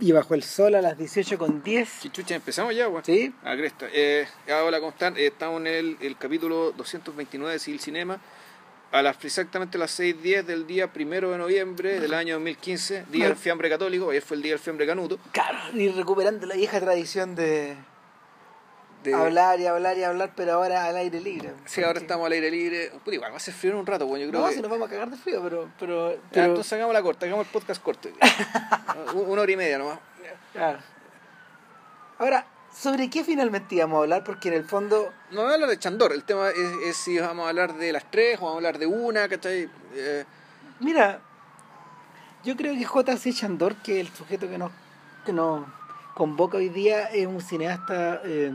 Y bajo el sol a las 18 con 10. Chichucha, empezamos ya, weón. Sí. A cresta. Eh, hola, ¿cómo están? Eh, estamos en el, el capítulo 229 de Civil Cinema. A las exactamente las 6.10 del día primero de noviembre del año 2015, día del fiambre católico. Ayer fue el día del fiambre canuto. Claro, y recuperando la vieja tradición de, De- hablar y hablar y hablar, pero ahora al aire libre. Sí, ahora estamos al aire libre. Puta, igual va a ser frío en un rato, weón. Yo creo No, que... si nos vamos a cagar de frío, pero. pero, Ya, entonces hagamos la corta, hagamos el podcast corto. Una hora y media nomás. claro. Ahora, ¿sobre qué finalmente íbamos a hablar? Porque en el fondo. No voy a hablar de Chandor, el tema es, es si vamos a hablar de las tres o vamos a hablar de una, ¿cachai? Eh, Mira, yo creo que J.C. Chandor, que es el sujeto que nos, que nos convoca hoy día, es un cineasta. eh,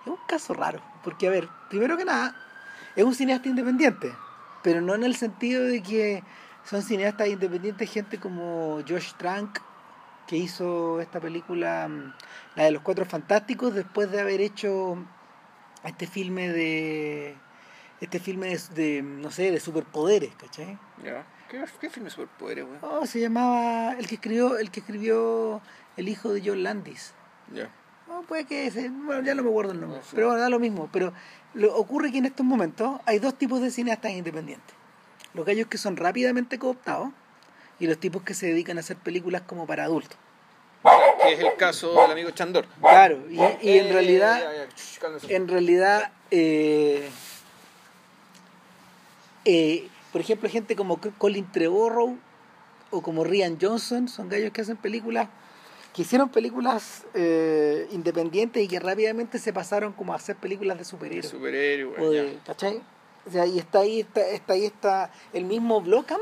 es un caso raro. Porque, a ver, primero que nada, es un cineasta independiente. Pero no en el sentido de que son cineastas independientes gente como Josh Trank, que hizo esta película, mm, la de los Cuatro Fantásticos, después de haber hecho este filme de este filme de, de, no sé de superpoderes ¿cachai? ya. ¿Qué, qué filme de superpoderes, weón? Oh, se llamaba el que escribió el que escribió el hijo de John Landis Ya. no puede que ese bueno ya no me acuerdo el nombre No pero bueno da lo mismo pero lo, ocurre que en estos momentos hay dos tipos de cineastas independientes los gallos que son rápidamente cooptados y los tipos que se dedican a hacer películas como para adultos Que es el caso del amigo Chandor. claro y, y en Eh, realidad en realidad, eh, eh, por ejemplo, gente como Colin Trevorrow o como Rian Johnson son gallos que hacen películas, que hicieron películas eh, independientes y que rápidamente se pasaron como a hacer películas de superhéroes. Superhéroe, o weón, de, ¿cachai? O sea, y está ahí, está, está ahí está el mismo Blockamp,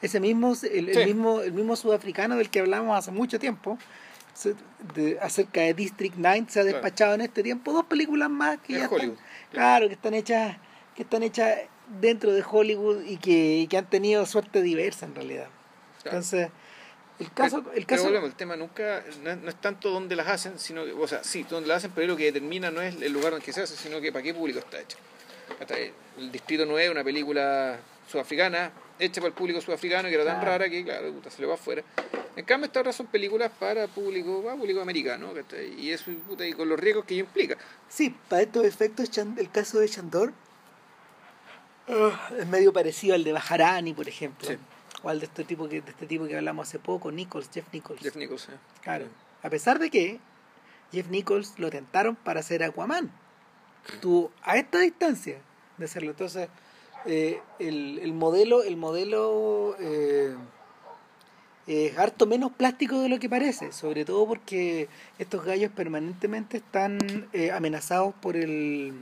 ese mismo, el, mismo, el mismo sudafricano del que hablamos hace mucho tiempo, se- de- acerca de District 9, se ha Claro. despachado en este tiempo dos películas más que De ya Hollywood. están, claro, que están hechas, que están hechas dentro de Hollywood y que, y que han tenido suerte diversa en realidad. Claro. Entonces, el caso, el Pero caso, volvemos, el tema nunca, no es, no es tanto dónde las hacen, sino que, o sea, sí, dónde las hacen, pero lo que determina no es el lugar que se hace, sino que para qué público está hecho. Hasta El Distrito 9, una película sudafricana, hecha para el público sudafricano, que era tan Claro. rara que, claro, puta, se le va afuera. En cambio, estas son películas para público, para público americano, ¿cachai? y eso, puta, y con los riesgos que ello implica. Sí, para estos efectos, el caso de Chandor ah, es medio parecido al de Bajarani, por ejemplo. Sí. O al de este tipo que, de este tipo que hablamos hace poco, Nichols, Jeff Nichols. Jeff Nichols, ¿eh? Claro. A pesar de que Jeff Nichols lo tentaron para hacer Aquaman. Estuvo a esta distancia de hacerlo. Entonces, eh, el, el modelo, el modelo eh, es harto menos plástico de lo que parece, sobre todo porque estos gallos permanentemente están eh, amenazados por el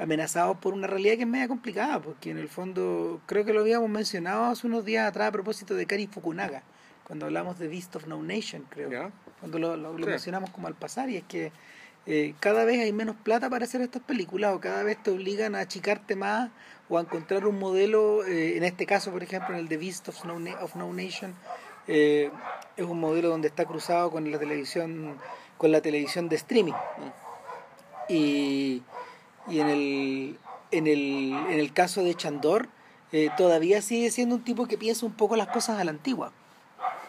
amenazados por una realidad que es media complicada, porque en el fondo creo que lo habíamos mencionado hace unos días atrás a propósito de Kari Fukunaga, cuando hablamos de Beast of No Nation, creo ¿Ya? cuando lo, lo- mencionamos como al pasar, y es que eh, cada vez hay menos plata para hacer estas películas, o cada vez te obligan a achicarte más, o a encontrar un modelo, eh, en este caso, por ejemplo, en el de Beast of No, Na- of no Nation, eh, es un modelo donde está cruzado con la televisión, con la televisión de streaming. Y, y en el en el, en el caso de Chandor, eh, todavía sigue siendo un tipo que piensa un poco las cosas a la antigua.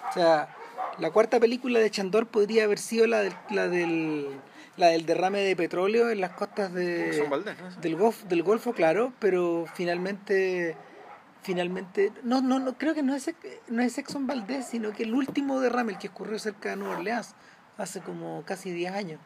O sea, la cuarta película de Chandor podría haber sido la del, la del, la del derrame de petróleo en las costas de, del, Golf, del Golfo, claro, pero finalmente finalmente no no no creo que no es no es Exxon Valdez sino que el último derrame el que ocurrió cerca de Nueva Orleans hace como casi 10 años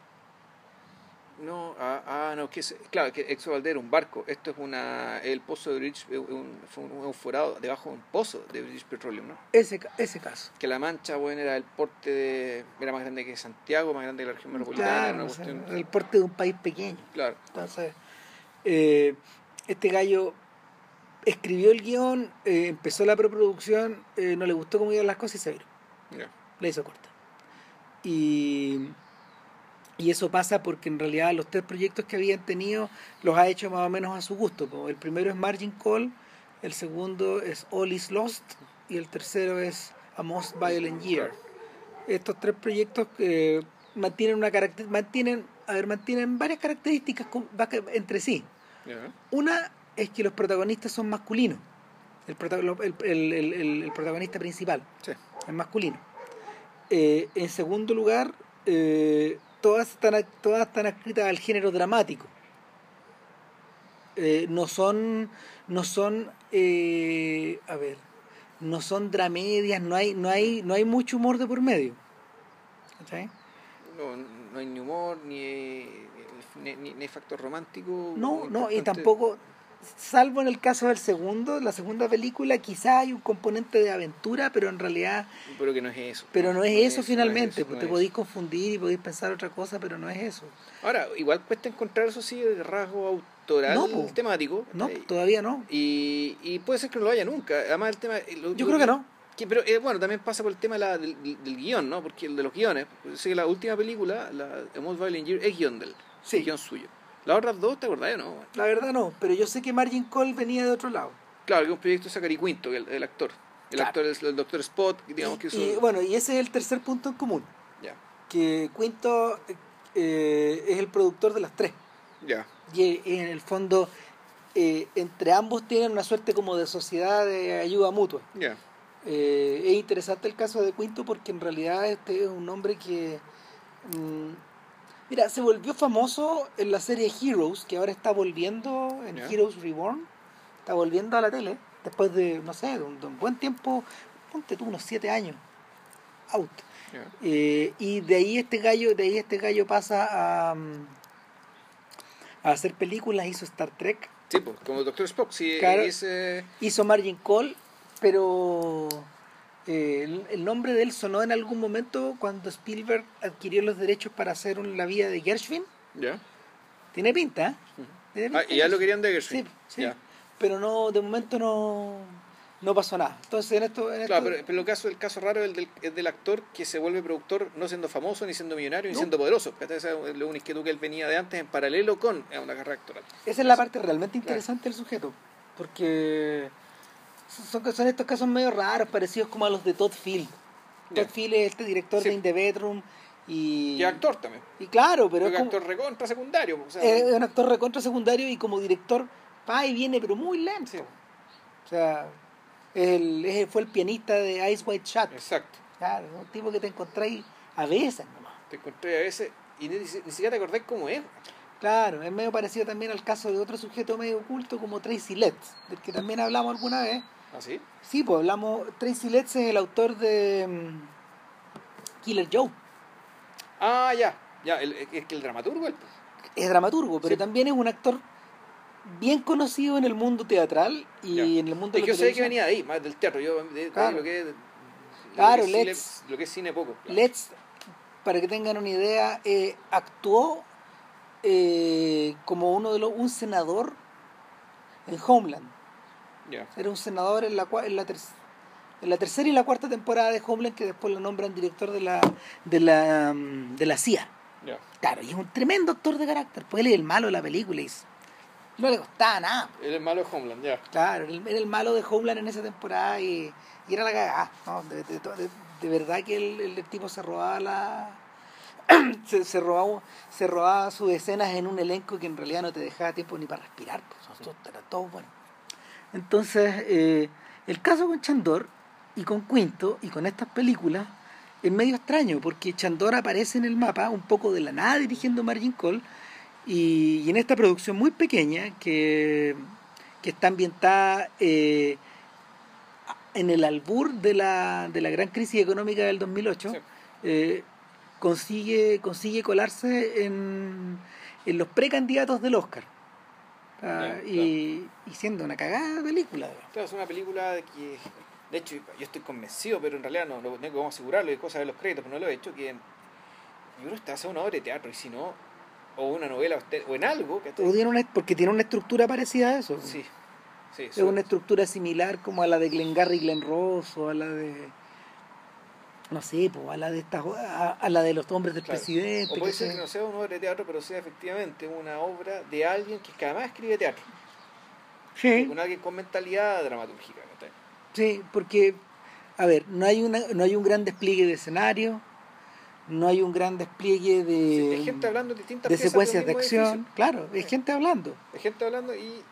No, ah, ah, no, que es, claro, que Exo Valdez era un barco. Esto es una, el pozo de British, eh, un, fue un, un forado debajo de un pozo de British Petroleum, ¿no? ese ese caso Que la mancha, bueno, era el porte de, era más grande que Santiago, más grande que la región metropolitana, claro una o sea, cuestión- el porte de un país pequeño claro. Entonces, eh, este gallo escribió el guion, eh, empezó la preproducción, eh, no le gustó cómo iban las cosas y se viró. ya. La hizo corta. Y, y eso pasa porque en realidad los tres proyectos que habían tenido los ha hecho más o menos a su gusto. po. El primero es Margin Call, el segundo es All is Lost y el tercero es A Most Violent Year. Estos tres proyectos eh, mantienen una caracter mantienen, a ver, mantienen varias características entre sí. Una es que los protagonistas son masculinos. el, prota- el, el- el- protagonista principal, Sí. el masculino. Eh, en segundo lugar, eh, todas, están, todas están escritas al género dramático. Eh, no son, no son, eh, a ver, no son dramedias, no hay, no hay, no hay mucho humor de por medio. ¿Cachai? No, no hay ni humor, ni, ni, ni- factor romántico. No, no, y tampoco, salvo en el caso del segundo, la segunda película, quizá hay un componente de aventura, pero en realidad, Pero que no es eso. pero no es eso finalmente, no pues es te podéis confundir y podéis pensar otra cosa, pero no es eso. Ahora, igual cuesta encontrar eso sí de rasgo autoral No, po. temático. No, ¿cachai? todavía no. Y, y puede ser que no lo haya nunca. Además, el tema. lo- Yo lo creo que no. que- pero eh, bueno, también pasa por el tema de la- del, del- guion, ¿no? Porque el de los guiones. Pues, sé que la última película, la Most Violent Year, es guion del. Sí. guion suyo. Las otras dos, ¿te acordás o no? La verdad no, pero yo sé que Margin Cole venía de otro lado. Claro, que es un proyecto de Zachary Quinto, que el, el actor. El Claro. actor es el Doctor Spot, digamos que y, hizo. y, bueno, y ese es el tercer punto en común, Ya, que Quinto eh, es el productor de las tres. ya. Y eh, en el fondo, eh, entre ambos tienen una suerte como de sociedad de ayuda mutua. Ya. Eh, es interesante el caso de Quinto porque en realidad este es un hombre que... mm, mira, se volvió famoso en la serie Heroes, que ahora está volviendo en. Heroes Reborn. Está volviendo a la tele después de, no sé, de un, de un buen tiempo, ponte tú unos siete años, out. Eh, y de ahí este gallo, de ahí este gallo pasa a, mm, a hacer películas, hizo Star Trek, Sí, pues, como Doctor Spock, sí, Claro. eh, hizo Margin Call, pero eh, el, el nombre de él sonó en algún momento cuando Spielberg adquirió los derechos para hacer un- la vida de Gershwin. ya. Tiene pinta, ¿eh? Tiene Ah, pinta y ya lo querían de Gershwin. Sí, sí. Pero no, de momento no, no pasó nada. Entonces en esto, en Claro, esto- pero, pero el, caso, el caso raro es del, es del actor que se vuelve productor no siendo famoso, ni siendo millonario, ni No. siendo poderoso. Esa es una inquietud que él venía de antes en paralelo con una carrera actoral. Esa es la parte realmente interesante del sujeto, porque son, son estos casos medio raros, parecidos como a los de Todd Field. Todd Field es este director Sí. de In the Bedroom y... Y actor también. y claro, pero es, como- actor recontra secundario. O sea, es un actor recontra secundario y como director va y viene, pero muy lento. Sí. O sea, el, fue el pianista de Ice White Shut. Exacto. Claro, es un tipo que te encontráis a veces nomás. Te encontré a veces y ni, ni siquiera te acordás cómo es. Claro, es medio parecido también al caso de otro sujeto medio oculto como Tracy Letts, del que también hablamos alguna vez. ¿Así? Sí, pues hablamos. Tracy Letts es el autor de mm, Killer Joe. Ah, ya. Ya, el, es que el dramaturgo. el- Es dramaturgo, pero Sí. también es un actor bien conocido en el mundo teatral y Ya. en el mundo Es que yo sé que venía de ahí, más del teatro. Yo de, lo que es. Claro, lo que es Letts- cine, lo que es cine poco. claro. Letts, para que tengan una idea, eh, actuó eh, como uno de los un senador en Homeland. Era un senador en la, en la, ter- en la tercera y la cuarta temporada de Homeland que después lo nombran director de la, de la, mm, de la CIA. Claro, y es un tremendo actor de carácter. Pues él es el malo de la película y no le costaba nada. Él es malo de Homeland, ya. Claro, era el malo de Homeland en esa temporada y, y era la cagada. ¿no? De, de- de- de verdad que el, el tipo se robaba la. se, se robaba, se robaba sus escenas en un elenco que en realidad no te dejaba tiempo ni para respirar. Pues, todo, era todo bueno. Entonces, eh, el caso con Chandor y con Quinto y con estas películas es medio extraño porque Chandor aparece en el mapa un poco de la nada dirigiendo Margin Call y, y en esta producción muy pequeña que, que está ambientada eh, en el albur de la, de la gran crisis económica del 2008 Sí. eh, consigue consigue colarse en, en los precandidatos del Oscar Ah, y, y siendo una cagada película Claro, es una película de que, de hecho, yo estoy convencido, pero en realidad no, no tengo cómo asegurarlo, hay cosas de los créditos, pero no lo he hecho, que yo creo que está hacer una obra de teatro, y si no, o una novela, o este- en algo, que O tiene una- porque tiene una estructura parecida a eso Sí, sí, es una estructura similar como a la de Glengarry y Glen Ross o a la de no sé pues, a la de estas a, a la de los hombres del Claro. presidente O puede que ser se- que no sea una obra de teatro, pero sea efectivamente una obra de alguien que además escribe teatro, sí con alguien con mentalidad dramatúrgica. ¿cachai? sí porque a ver no hay una no hay un gran despliegue de escenario no hay un gran despliegue de de gente hablando en distintas de secuencias de acción edificio. claro es Sí. gente hablando de gente hablando y,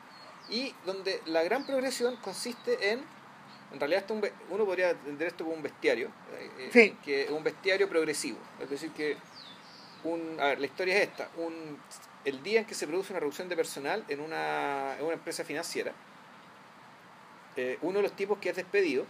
y donde la gran progresión consiste en, en realidad esto un uno podría entender esto como un bestiario, eh, eh, Sí. que un bestiario progresivo, es decir que un, a ver, la historia es esta, un, el día en que se produce una reducción de personal en una, en una empresa financiera, eh, uno de los tipos que es despedido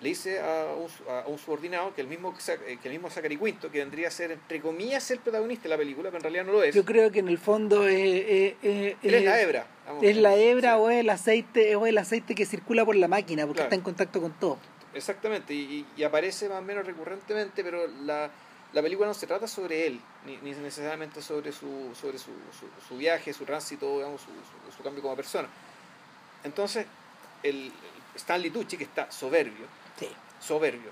le dice a un, a un subordinado que el mismo eh, que el mismo Zachary Quinto, que vendría a ser entre comillas el protagonista de la película, pero en realidad no lo es. Yo creo que en el fondo es, es- es- Él es la hebra. vamos. es la hebra Sí, o es el aceite o el aceite que circula por la máquina porque Claro. está en contacto con todo. Exactamente, y, y- aparece más o menos recurrentemente, pero la, la película no se trata sobre él, ni, ni necesariamente sobre su, sobre su, su, su viaje, su tránsito, digamos, su, su- su cambio como persona. Entonces, el Stanley Tucci, que está soberbio, Sí. soberbio,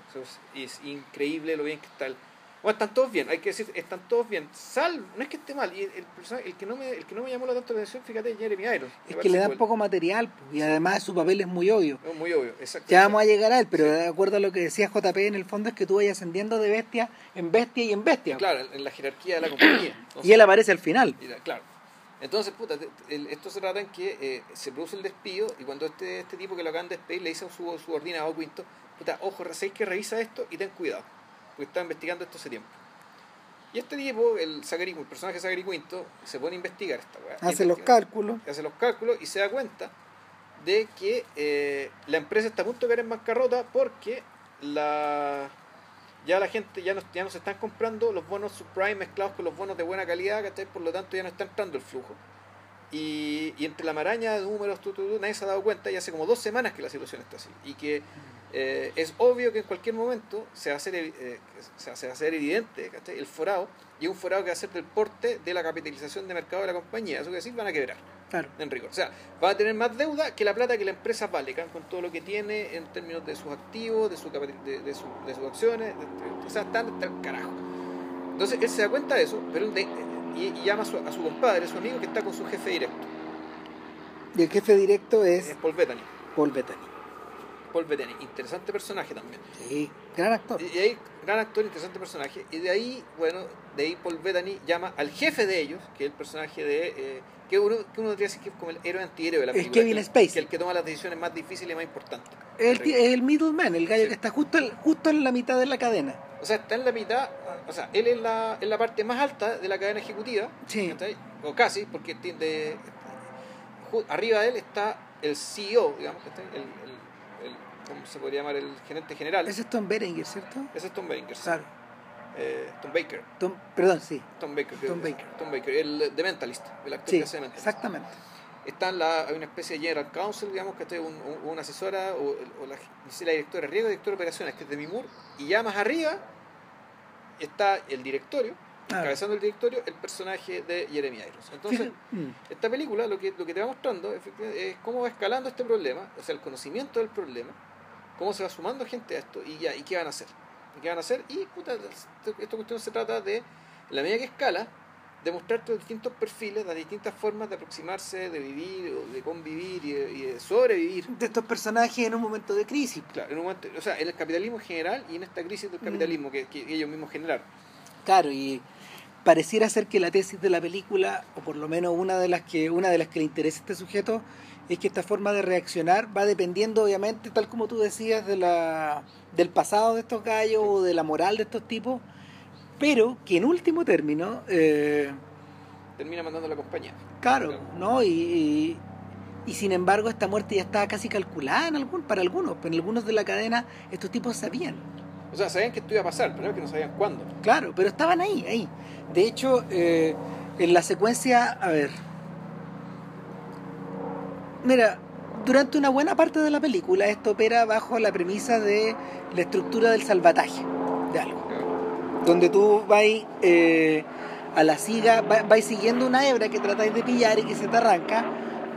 es, increíble lo bien que está el... Bueno, están todos bien, hay que decir, están todos bien. Sal, no es que esté mal, y el, el el que no me, el que no me llamó la tanto la atención, fíjate, es Jeremy Irons. Es que le dan poco material pues, y además su papel es muy obvio. Es muy obvio, exacto. Ya vamos a llegar a él, pero de acuerdo a lo que decía JP, en el fondo es que tú vayas ascendiendo de bestia en bestia y en bestia. Claro, en la jerarquía de la compañía. Y él aparece al final. La- claro. Entonces, puta, esto se trata en que eh, se produce el despido y cuando este, este tipo que lo acaban de despedir le dice a su subordinado Quinto, puta, ojo, ¿sabéis que revisa esto y ten cuidado? Porque está investigando esto hace tiempo. Y este tipo, el, Zachary, el personaje Zachary Quinto, se pone a investigar esta weá. Hace los cálculos. hace los cálculos y se da cuenta de que eh, la empresa está a punto de caer en bancarrota porque la ya la gente ya no, ya no se están comprando los bonos subprime mezclados con los bonos de buena calidad, ¿cachai? por lo tanto ya no está entrando el flujo. Y, y entre la maraña de números, tu, tu, tu, nadie se ha dado cuenta y hace como dos semanas que la situación está así. Y que eh, es obvio que en cualquier momento se va a hacer, eh, se va- a hacer evidente ¿cachai? el forado y un forado que va a ser del porte de la capitalización de mercado de la compañía. Eso quiere decir, van a quebrar Claro. en rigor. O sea, va a tener más deuda que la plata que la empresa vale, con todo lo que tiene en términos de sus activos, de, su, de, de su- de sus acciones, o sea, están hasta el carajo. Entonces él se da cuenta de eso, pero de- y, y llama a su, a su compadre, su amigo que está con su jefe directo, Y el jefe directo es es Paul Bettany. Paul Bettany. Paul Bettany, interesante personaje también. Sí, gran actor. Y, ahí, gran actor, interesante personaje. Y de ahí, bueno, de ahí Paul Bettany llama al jefe de ellos, que es el personaje de. eh, que uno, que uno diría así que es como el héroe antihéroe de la Es película. Kevin que, Spacey. Que el que toma las decisiones más difíciles y más importantes. Es el, es el middleman, el gallo Sí. que está justo, justo en la mitad de la cadena. O sea, está en la mitad, o sea, él es la, en la parte más alta de la cadena ejecutiva, Sí. o casi, porque ju- arriba de él está el CEO, digamos, el, el- ¿cómo se podría llamar? El gerente general. Ese es Tom Berenger, ¿cierto? Ese es Tom sí. Claro. Eh, Tom Baker. Tom, perdón, sí. Tom Baker. Tom Baker. Tom Baker, el de Mentalist, el actor Sí, que hace Mentalist. exactamente. Está en la, hay una especie de General Counsel, digamos, que es un, un- una asesora, o, o la, directora de riesgo, director de operaciones, que es de Mimur, y ya más arriba está el directorio, encabezando el directorio, el personaje de Jeremy Irons. Entonces, mm. esta película lo que, lo que te va mostrando es cómo va escalando este problema, o sea, el conocimiento del problema, cómo se va sumando gente a esto y ya, y qué van a hacer. Y qué van a hacer, y puta, esto- esta cuestión se trata de, en la medida que escala, de mostrarte los distintos perfiles, las distintas formas de aproximarse, de vivir, o de convivir y de, y de sobrevivir. de estos personajes en un momento de crisis. Claro, en un momento, o sea, en el capitalismo en general y en esta crisis del capitalismo que, que ellos mismos generaron. Claro, y pareciera ser que la tesis de la película, o por lo menos una de las que, una de las que le interesa a este sujeto, es que esta forma de reaccionar va dependiendo, obviamente, tal como tú decías, de la, del pasado de estos gallos o de la moral de estos tipos, pero que en último término, eh, Termina mandando a la compañía. claro, Claro. ¿no? Y, y, y sin embargo esta muerte ya estaba casi calculada en algún, para algunos, pero en algunos de la cadena estos tipos sabían. O sea, sabían que esto iba a pasar, pero es que no sabían cuándo. Claro, pero estaban ahí, ahí. De hecho, eh, en la secuencia, a ver. Mira, durante una buena parte de la película esto opera bajo la premisa de la estructura del salvataje de algo. Donde tú vas eh, a la siga, va- vais siguiendo una hebra que tratáis de pillar y que se te arranca,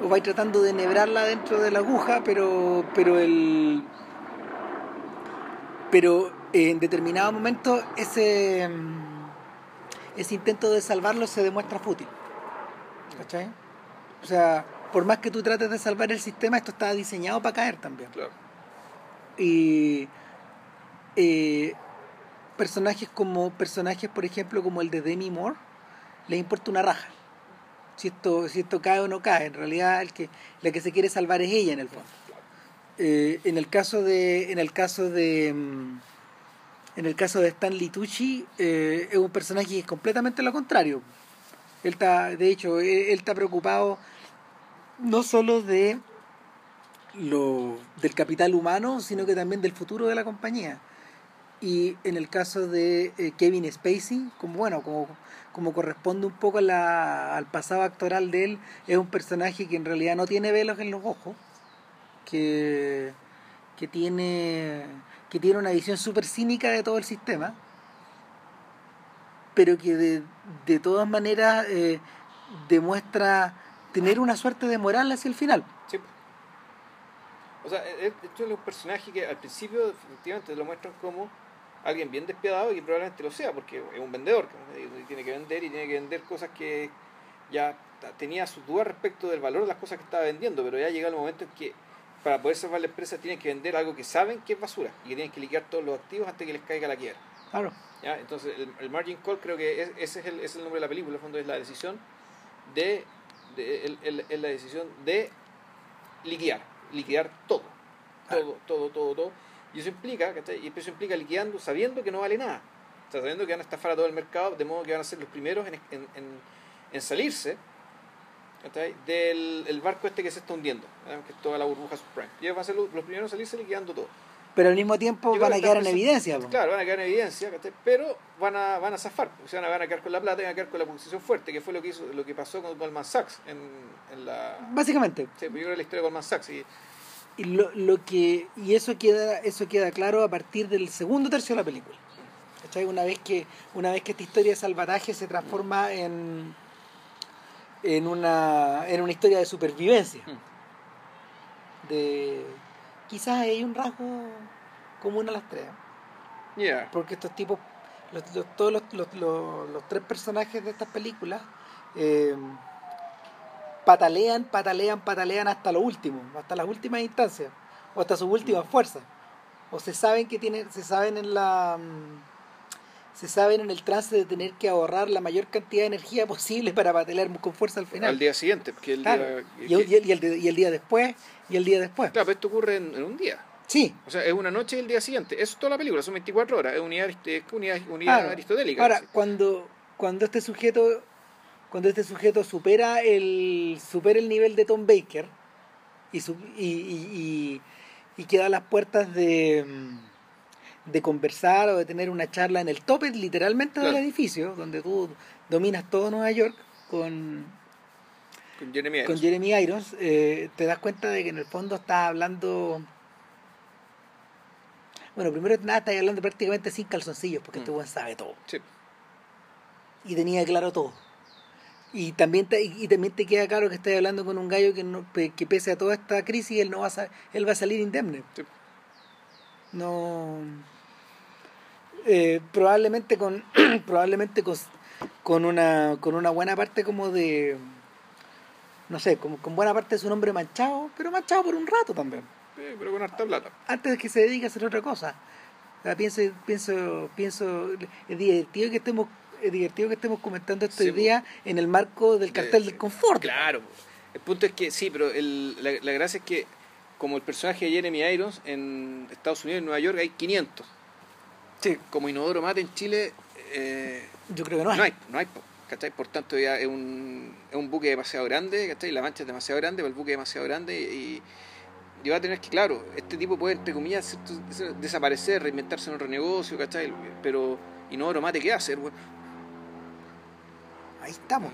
o vais tratando de enhebrarla dentro de la aguja, pero, pero el. Pero eh, en determinado momento ese, ese intento de salvarlo se demuestra fútil. ¿Cachai? O sea, por más que tú trates de salvar el sistema, esto está diseñado para caer también. Claro. Y eh, personajes como personajes, por ejemplo, como el de Demi Moore, les importa una raja. si esto, si esto cae o no cae. En realidad el que, la que se quiere salvar es ella en el fondo. Eh, en el caso de, en el caso de mm, en el caso de Stan Tucci eh, es un personaje que es completamente lo contrario. Él está, de hecho, él, él está preocupado no solo de lo, del capital humano, sino que también del futuro de la compañía. Y en el caso de eh, Kevin Spacey, como bueno, como, como corresponde un poco a la, al pasado actoral de él, es un personaje que en realidad no tiene velos en los ojos, que, que tiene que tiene una visión súper cínica de todo el sistema, pero que de, de todas maneras eh, demuestra tener una suerte de moral hacia el final. Sí. O sea, e-, e-, esto es un personaje que al principio efectivamente lo muestran como alguien bien despiadado y probablemente lo sea, porque es un vendedor, y tiene que vender y tiene que vender cosas que ya tenía sus dudas respecto del valor de las cosas que estaba vendiendo, pero ya llega el momento en que para poder salvar la empresa tienen que vender algo que saben que es basura y que tienen que liquidar todos los activos antes que les caiga la quiebra. Claro. ¿Ya? Entonces, el, margin call creo que ese es el, es el nombre de la película, en el fondo es la decisión de, de el, el, la decisión de liquidar, liquidar todo, todo, todo, todo, todo. Y eso implica, Y eso implica liquidando sabiendo que no vale nada. O sea, sabiendo que van a estafar a todo el mercado, de modo que van a ser los primeros en, en, en, en salirse del el barco este que se está hundiendo, que es toda la burbuja subprime. Y ellos van a ser los, primeros en salirse liquidando todo. Pero al mismo tiempo van a quedar en evidencia. Claro, van a quedar en evidencia, pero van a, van a zafar. O sea, van a quedar con la plata y van a quedar con la posición fuerte, que fue lo que hizo, lo que pasó con Goldman Sachs en, en la... Básicamente. Sí, pues yo creo la historia de Goldman Sachs. Y, y lo, lo que y eso queda eso queda claro a partir del segundo tercio de la película ¿cachai? una vez que una vez que esta historia de salvataje se transforma en en una, en una historia de supervivencia. Hmm. De, quizás hay un rasgo común a las tres. Porque estos tipos, los, todos los, los, los, tres personajes de estas películas, eh, patalean, patalean, patalean hasta lo último, hasta las últimas instancias, o hasta sus últimas hmm. fuerzas. O se saben que tienen, se saben en la mm, se saben en el trance de tener que ahorrar la mayor cantidad de energía posible para patalear con fuerza al final. Al día siguiente. Porque el día, y, el, y, el, día después, y el día después. Claro, pero esto ocurre en, un día. Sí. O sea, es una noche y el día siguiente. Eso es toda la película, son 24 horas, es unidad, es unidad, unidad aristotélica. Ahora, cuando, cuando este sujeto cuando este sujeto supera el supera el nivel de Tom Baker y, y, y, y queda a las puertas de de conversar o de tener una charla en el tope literalmente del edificio, donde tú dominas todo Nueva York con, con Jeremy Irons, con Jeremy Irons eh, te das cuenta de que en el fondo estás hablando... Bueno, primero nada, estás hablando prácticamente sin calzoncillos, porque este mm. este buen sabe todo. Sí. Y tenía claro todo. Y también, te, y también te queda claro que estás hablando con un gallo que, no, que pese a toda esta crisis, él, no va a, él va a salir indemne. Sí. No eh, probablemente con probablemente con, una con una buena parte como de no sé como con buena parte de su nombre manchado pero manchado por un rato también. Sí, pero con harta plata. Antes de que se dedique a hacer otra cosa. Pienso pienso pienso es divertido que estemos es divertido que estemos comentando esto hoy día en el marco del cartel del confort. claro el punto es que sí pero el, la, la gracia es que como el personaje de Jeremy Irons en Estados Unidos en Nueva York hay 500 Sí. Como inodoro mate en Chile. Eh, Yo creo que no hay. No hay, no hay ¿cachai? Por tanto, ya es un, es un buque demasiado grande, ¿cachai? La mancha es demasiado grande, pero el buque es demasiado grande y, y va a tener que, claro, este tipo puede, entre comillas, desaparecer, reinventarse en otro negocio, ¿cachai? Pero inodoro mate, ¿qué hacer, Ahí estamos.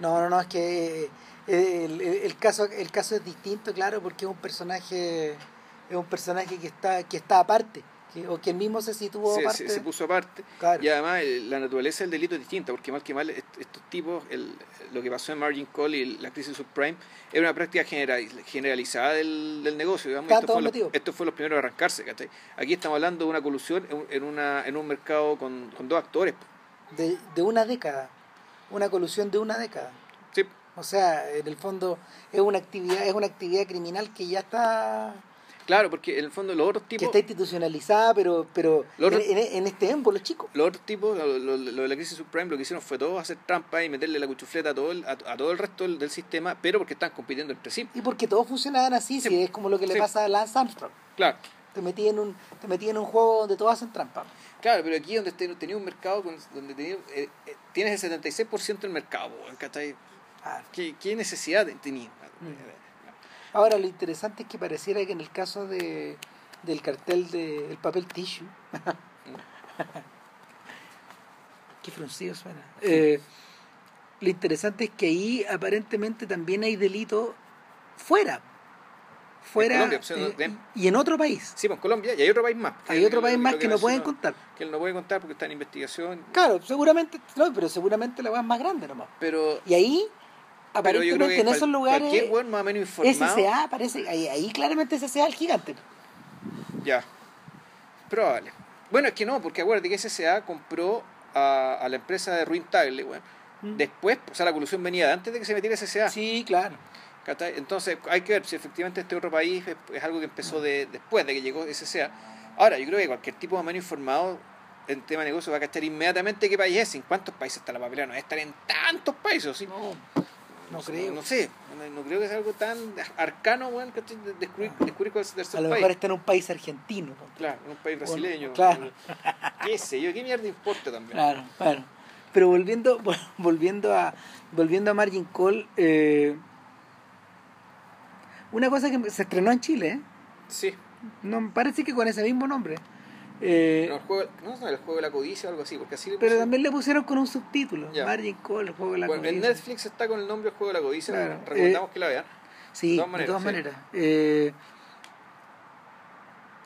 No, no, no, es que eh, el, el, caso, el caso es distinto, claro, porque es un personaje, es un personaje que está, que está aparte o que él mismo se situó aparte. Se, puso aparte. Y además la naturaleza del delito es distinta, porque mal que mal estos tipos, el, lo que pasó en Margin Call y la crisis subprime, era una práctica generalizada del, del negocio. Digamos. Esto, fue los, esto fue los primeros a arrancarse. Aquí estamos hablando de una colusión en, una, en un mercado con, con dos actores. De, de una década. Una colusión de una década. Sí. O sea, en el fondo es una actividad, es una actividad criminal que ya está Claro, porque en el fondo los otros que tipos... está institucionalizada, pero, pero otro- en, en- este émbolo, chico. Los otros tipos, lo, lo- lo de la crisis subprime, lo que hicieron fue todo hacer trampa y meterle la cuchufleta a todo el, a, a todo el resto del, del sistema, pero porque están compitiendo entre sí. Y porque todos funcionaban así, Sí. si es como lo que le Sí. pasa a Lance Armstrong. Claro, Te metí en un, te metí en un juego donde todos hacen trampa. claro, pero aquí donde este- tenía un mercado, donde tenía, eh, eh, tienes el 76% del mercado. ¿Qué, qué necesidad tenía? Ahora, lo interesante es que pareciera que en el caso de, del cartel del papel tissue, qué fruncido suena. Eh, lo interesante es que ahí aparentemente también hay delito fuera. Fuera Colombia, pues, eh, de- y en otro país. Sí, pues Colombia, y hay otro país más. Hay otro país más que no pueden contar. Que él no puede contar porque está en investigación. Claro, seguramente, no, pero seguramente la weá es más grande nomás. Pero, Y ahí, aparentemente que en esos lugares, cualquier más o menos informado. SCA parece, ahí, ahí claramente SCA es el gigante. Ya. Probable. Bueno, es que no, porque acuérdate que SSA compró a, a la empresa de Ruin Tagle, weón. Mm. Después, o sea, la colusión venía de antes de que se metiera SSA. Sí, claro. Entonces, hay que ver si efectivamente este otro país es, es algo que empezó de, después de que llegó SSA. Ahora, yo creo que cualquier tipo más o menos informado en tema de negocio va a cachar inmediatamente qué país es, en cuántos países está la papelera. No debe estar en tantos países, ¿sí? No, no No, creo. no sé, no, creo que sea algo tan arcano, weón, ¿cachai? De Descubrir, descubrir cuál es el A tercer lo país. mejor está en un país argentino. Claro, en un país brasileño. claro. ¿Qué sé yo? ¿Qué mierda importa también? Claro, claro. Pero volviendo, volviendo a volviendo a Margin Call, eh, una cosa que se estrenó en Chile, ¿eh? Sí. no parece que con ese mismo nombre, eh, No, el juego, no, el juego de la codicia o algo así, porque así le pero también le pusieron con un subtítulo, Ya. Margin Call, el juego de la Bueno, en codicia. Netflix está con el nombre el juego de la codicia, Claro, recomendamos eh, que la vean. Sí, de todas de todas maneras, maneras. Eh,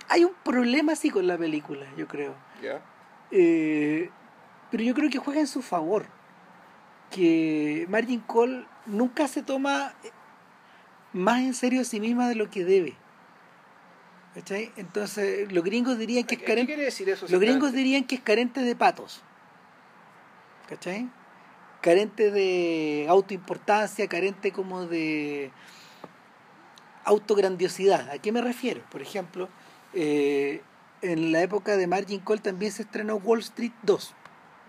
hay un problema así con la película, yo creo. ¿Ya? Eh, pero yo creo que juega en su favor. Que Margin Call nunca se toma eh, más en serio a sí misma de lo que debe. ¿Cachai? Entonces, los gringos dirían que es ¿Qué carente. quiere decir eso? Los gringos dirían que es carente de patos. ¿Cachai? Carente de autoimportancia, carente como de autograndiosidad. ¿A qué me refiero? Por ejemplo, eh, en la época de Margin Call también se estrenó Wall Street 2.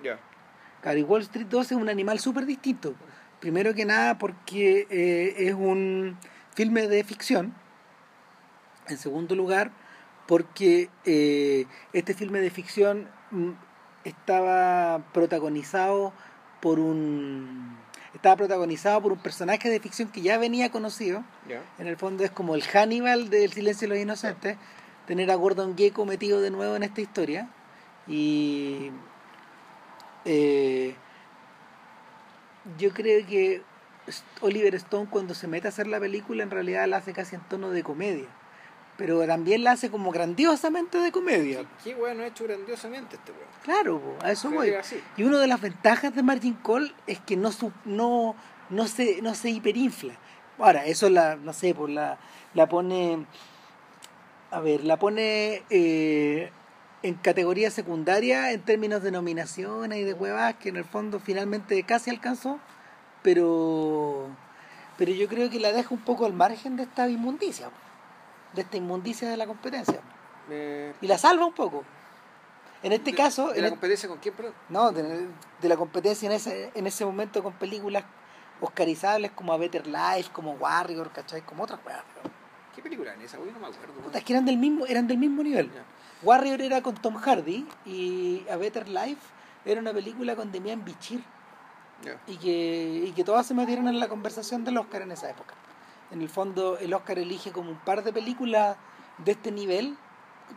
Ya. Claro, y Wall Street 2 es un animal súper distinto. Primero que nada porque eh, es un filme de ficción. En segundo lugar, porque eh, este filme de ficción mm, estaba protagonizado por un estaba protagonizado por un personaje de ficción que ya venía conocido. En el fondo es como el Hannibal del Silencio de los Inocentes, tener a Gordon Gekko metido de nuevo en esta historia. Y eh, yo creo que Oliver Stone cuando se mete a hacer la película en realidad la hace casi en tono de comedia. Pero también la hace como grandiosamente de comedia. ¿Qué weón no ha hecho grandiosamente este weón? Claro, po, a eso voy. Y una de las ventajas de Margin Call es que no su- no, no se no se hiperinfla. Ahora, eso la, no sé, pues la, la pone a ver, la pone eh, en categoría secundaria en términos de nominaciones y de huevas que en el fondo finalmente casi alcanzó, pero pero yo creo que la deja un poco al margen de esta inmundicia, de esta inmundicia de la competencia Eh, y la salva un poco. En este de- caso, ¿De en la competencia con quién, perdón? no, de, de la competencia en ese, en ese momento con películas oscarizables como A Better Life, como Warrior, ¿cachai? Como otras weas. ¿Qué película era esa? Uy, no me acuerdo. Puta, es que eran del mismo, eran del mismo nivel. Warrior era con Tom Hardy y A Better Life era una película con Demian Bichir Ya. y que, y que todas se metieron en la conversación del Oscar en esa época. En el fondo, el Oscar elige como un par de películas de este nivel,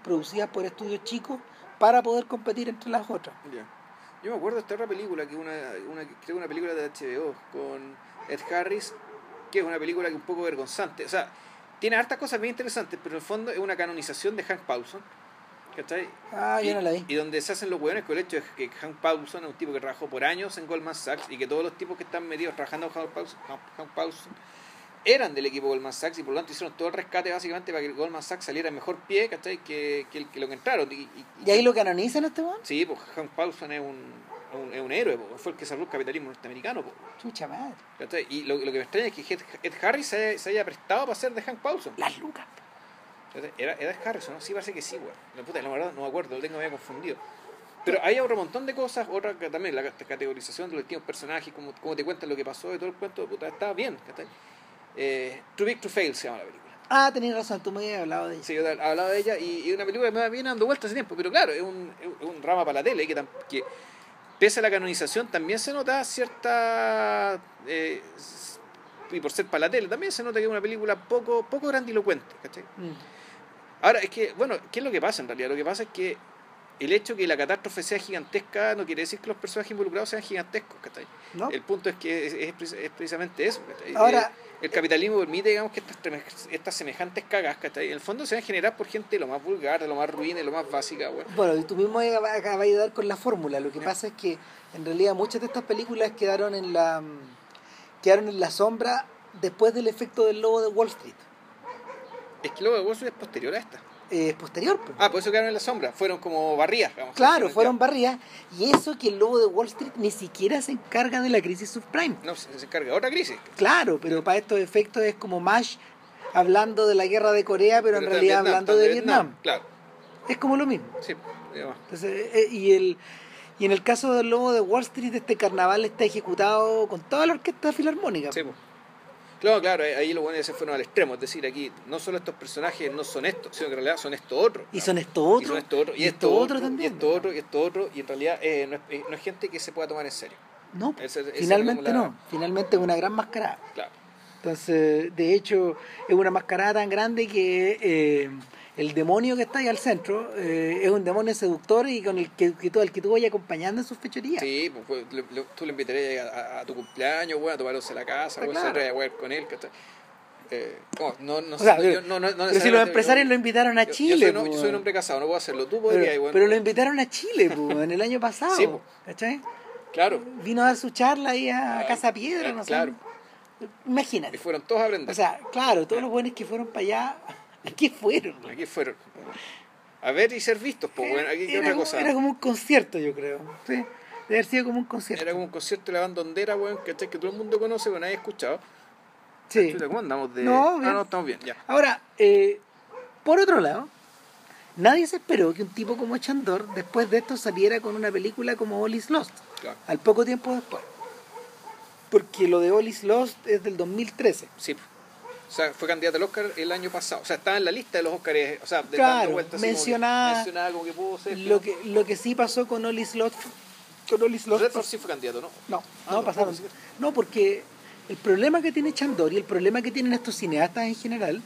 producidas por estudios chicos, para poder competir entre las otras. Ya. Yo me acuerdo de esta otra película, que es una, una, creo una película de HBO con Ed Harris, que es una película que es un poco vergonzante. O sea, tiene hartas cosas bien interesantes, pero en el fondo es una canonización de Hank Paulson. ¿Cachai? Ah, yo y, no la vi. y donde se hacen los hueones con el hecho de que Hank Paulson es un tipo que trabajó por años en Goldman Sachs y que todos los tipos que están metidos trabajando con Hank Paulson, Hank- Hank Paulson eran del equipo Goldman Sachs y por lo tanto hicieron todo el rescate básicamente para que Goldman Sachs saliera en mejor pie ¿cachai? Que, que, el- que lo que entraron. Y, y- ¿Y ahí lo canonizan este weón? Sí, pues Hank Paulson es un, un- es un héroe, po. fue el que salvó el capitalismo norteamericano. po. Chucha madre. ¿Cachai? Y lo, lo que me extraña es que Ed, Ed Harris se haya, se haya prestado para ser de Hank Paulson. Las lucas. Era, era Harrison, ¿no? Sí, parece que sí, weón. La puta, la verdad no me acuerdo, lo tengo medio confundido. Pero hay otro montón de cosas, otra que también, la ca- categorización de los distintos personajes, cómo, cómo te cuentan lo que pasó y todo el cuento, puta, está bien. ¿cachai? Eh, Too Big to Fail se llama la película. Ah, tenías razón, tú me habías hablado de ella. Sí, yo he hablado de ella y, y una película que me viene dando vueltas hace tiempo, pero claro, es un, es un drama para la tele que, que pese a la canonización también se nota cierta... eh, y por ser para la tele también se nota que es una película poco, poco grandilocuente. ¿cachai? Mm. Ahora, es que, bueno, ¿qué es lo que pasa en realidad? Lo que pasa es que el hecho que la catástrofe sea gigantesca no quiere decir que los personajes involucrados sean gigantescos. ¿No? El punto es que es, es precis- es precisamente eso, ¿cachai? Ahora- Eh, el capitalismo permite, digamos, que estas, estas semejantes cagas. En el fondo se van a generar por gente de lo más vulgar, de lo más ruin, de lo más básica, weón. Bueno, y tú mismo acabas de dar con la fórmula. Lo que pasa es que en realidad muchas de estas películas quedaron en la quedaron en la sombra después del efecto del lobo de Wall Street. Es que luego de Wall Street es posterior a esta. Eh, posterior. pues. Ah, por eso quedaron en la sombra, fueron como barrías, digamos. claro, fueron barridas. Y eso que el lobo de Wall Street ni siquiera se encarga de la crisis subprime. No, se, se encarga de otra crisis. Claro, pero para estos efectos es como Mash hablando de la guerra de Corea, pero, en realidad Vietnam, hablando de Vietnam. Claro, Es como lo mismo. sí. digamos. Entonces, eh, y el y en el caso del lobo de Wall Street, este carnaval está ejecutado con toda la orquesta filarmónica. Sí, po. Claro, claro, ahí los buenos se fueron al extremo. Es decir, aquí no solo estos personajes no son estos, sino que en realidad son estos otros. Y son estos Y otros. son esto otro, y, esto otro, y esto otro, y esto otro, y en realidad eh, no, es, eh, no es gente que se pueda tomar en serio. No, es finalmente la- no. Finalmente es una gran mascarada. Claro. Entonces, de hecho, es una mascarada tan grande que eh, el demonio que está ahí al centro eh, es un demonio seductor y con el que, que tú, al que tú vayas acompañando en sus fechorías. Sí, pues, pues, le- le- tú le invitarías a, a- a tu cumpleaños, bueno, a tomarse la casa, Ah, claro. a con él. Eh, no, no, no, O sea, sé, yo no, no, no pero si los empresarios lo invitaron a Chile. Yo, soy, un- pues, yo soy un hombre casado, no puedo hacerlo. Tú pero, podrías, bueno, pero lo invitaron a Chile pues, en el año pasado. Sí, pues. ¿Cachai? Claro. Vino a dar su charla ahí a Ah, Casa Piedra, no sé. claro. Imagínate. Y fueron todos a aprender. O sea, claro, todos los buenos que fueron para allá, ¿a qué fueron? aquí fueron. A ver y ser vistos, pues bueno, aquí qué era, otra como, cosa. era como un concierto, yo creo. Sí, debe haber sido como un concierto. Era como un concierto de la banda Ondera, weón. Que todo el mundo conoce, pero nadie ha escuchado. Sí. Chuta, ¿Cómo andamos de...? No, ah, bien. no, estamos bien, ya. Ahora, eh, por otro lado, nadie se esperó que un tipo como Chandor, después de esto, saliera con una película como All is Lost, Claro. al poco tiempo después. Porque lo de All is Lost es del 2013. Sí. O sea, fue candidato al Oscar el año pasado. O sea, estaba en la lista de los Oscars. O sea, de Claro, vueltas así como que- mencionada- como que pudo ser. Lo que, lo que sí pasó con All is Lost... Con All is Lost Redford sí fue candidato, ¿no? No, Ah, no no, pasaron. No, porque el problema que tiene Chandor y el problema que tienen estos cineastas en general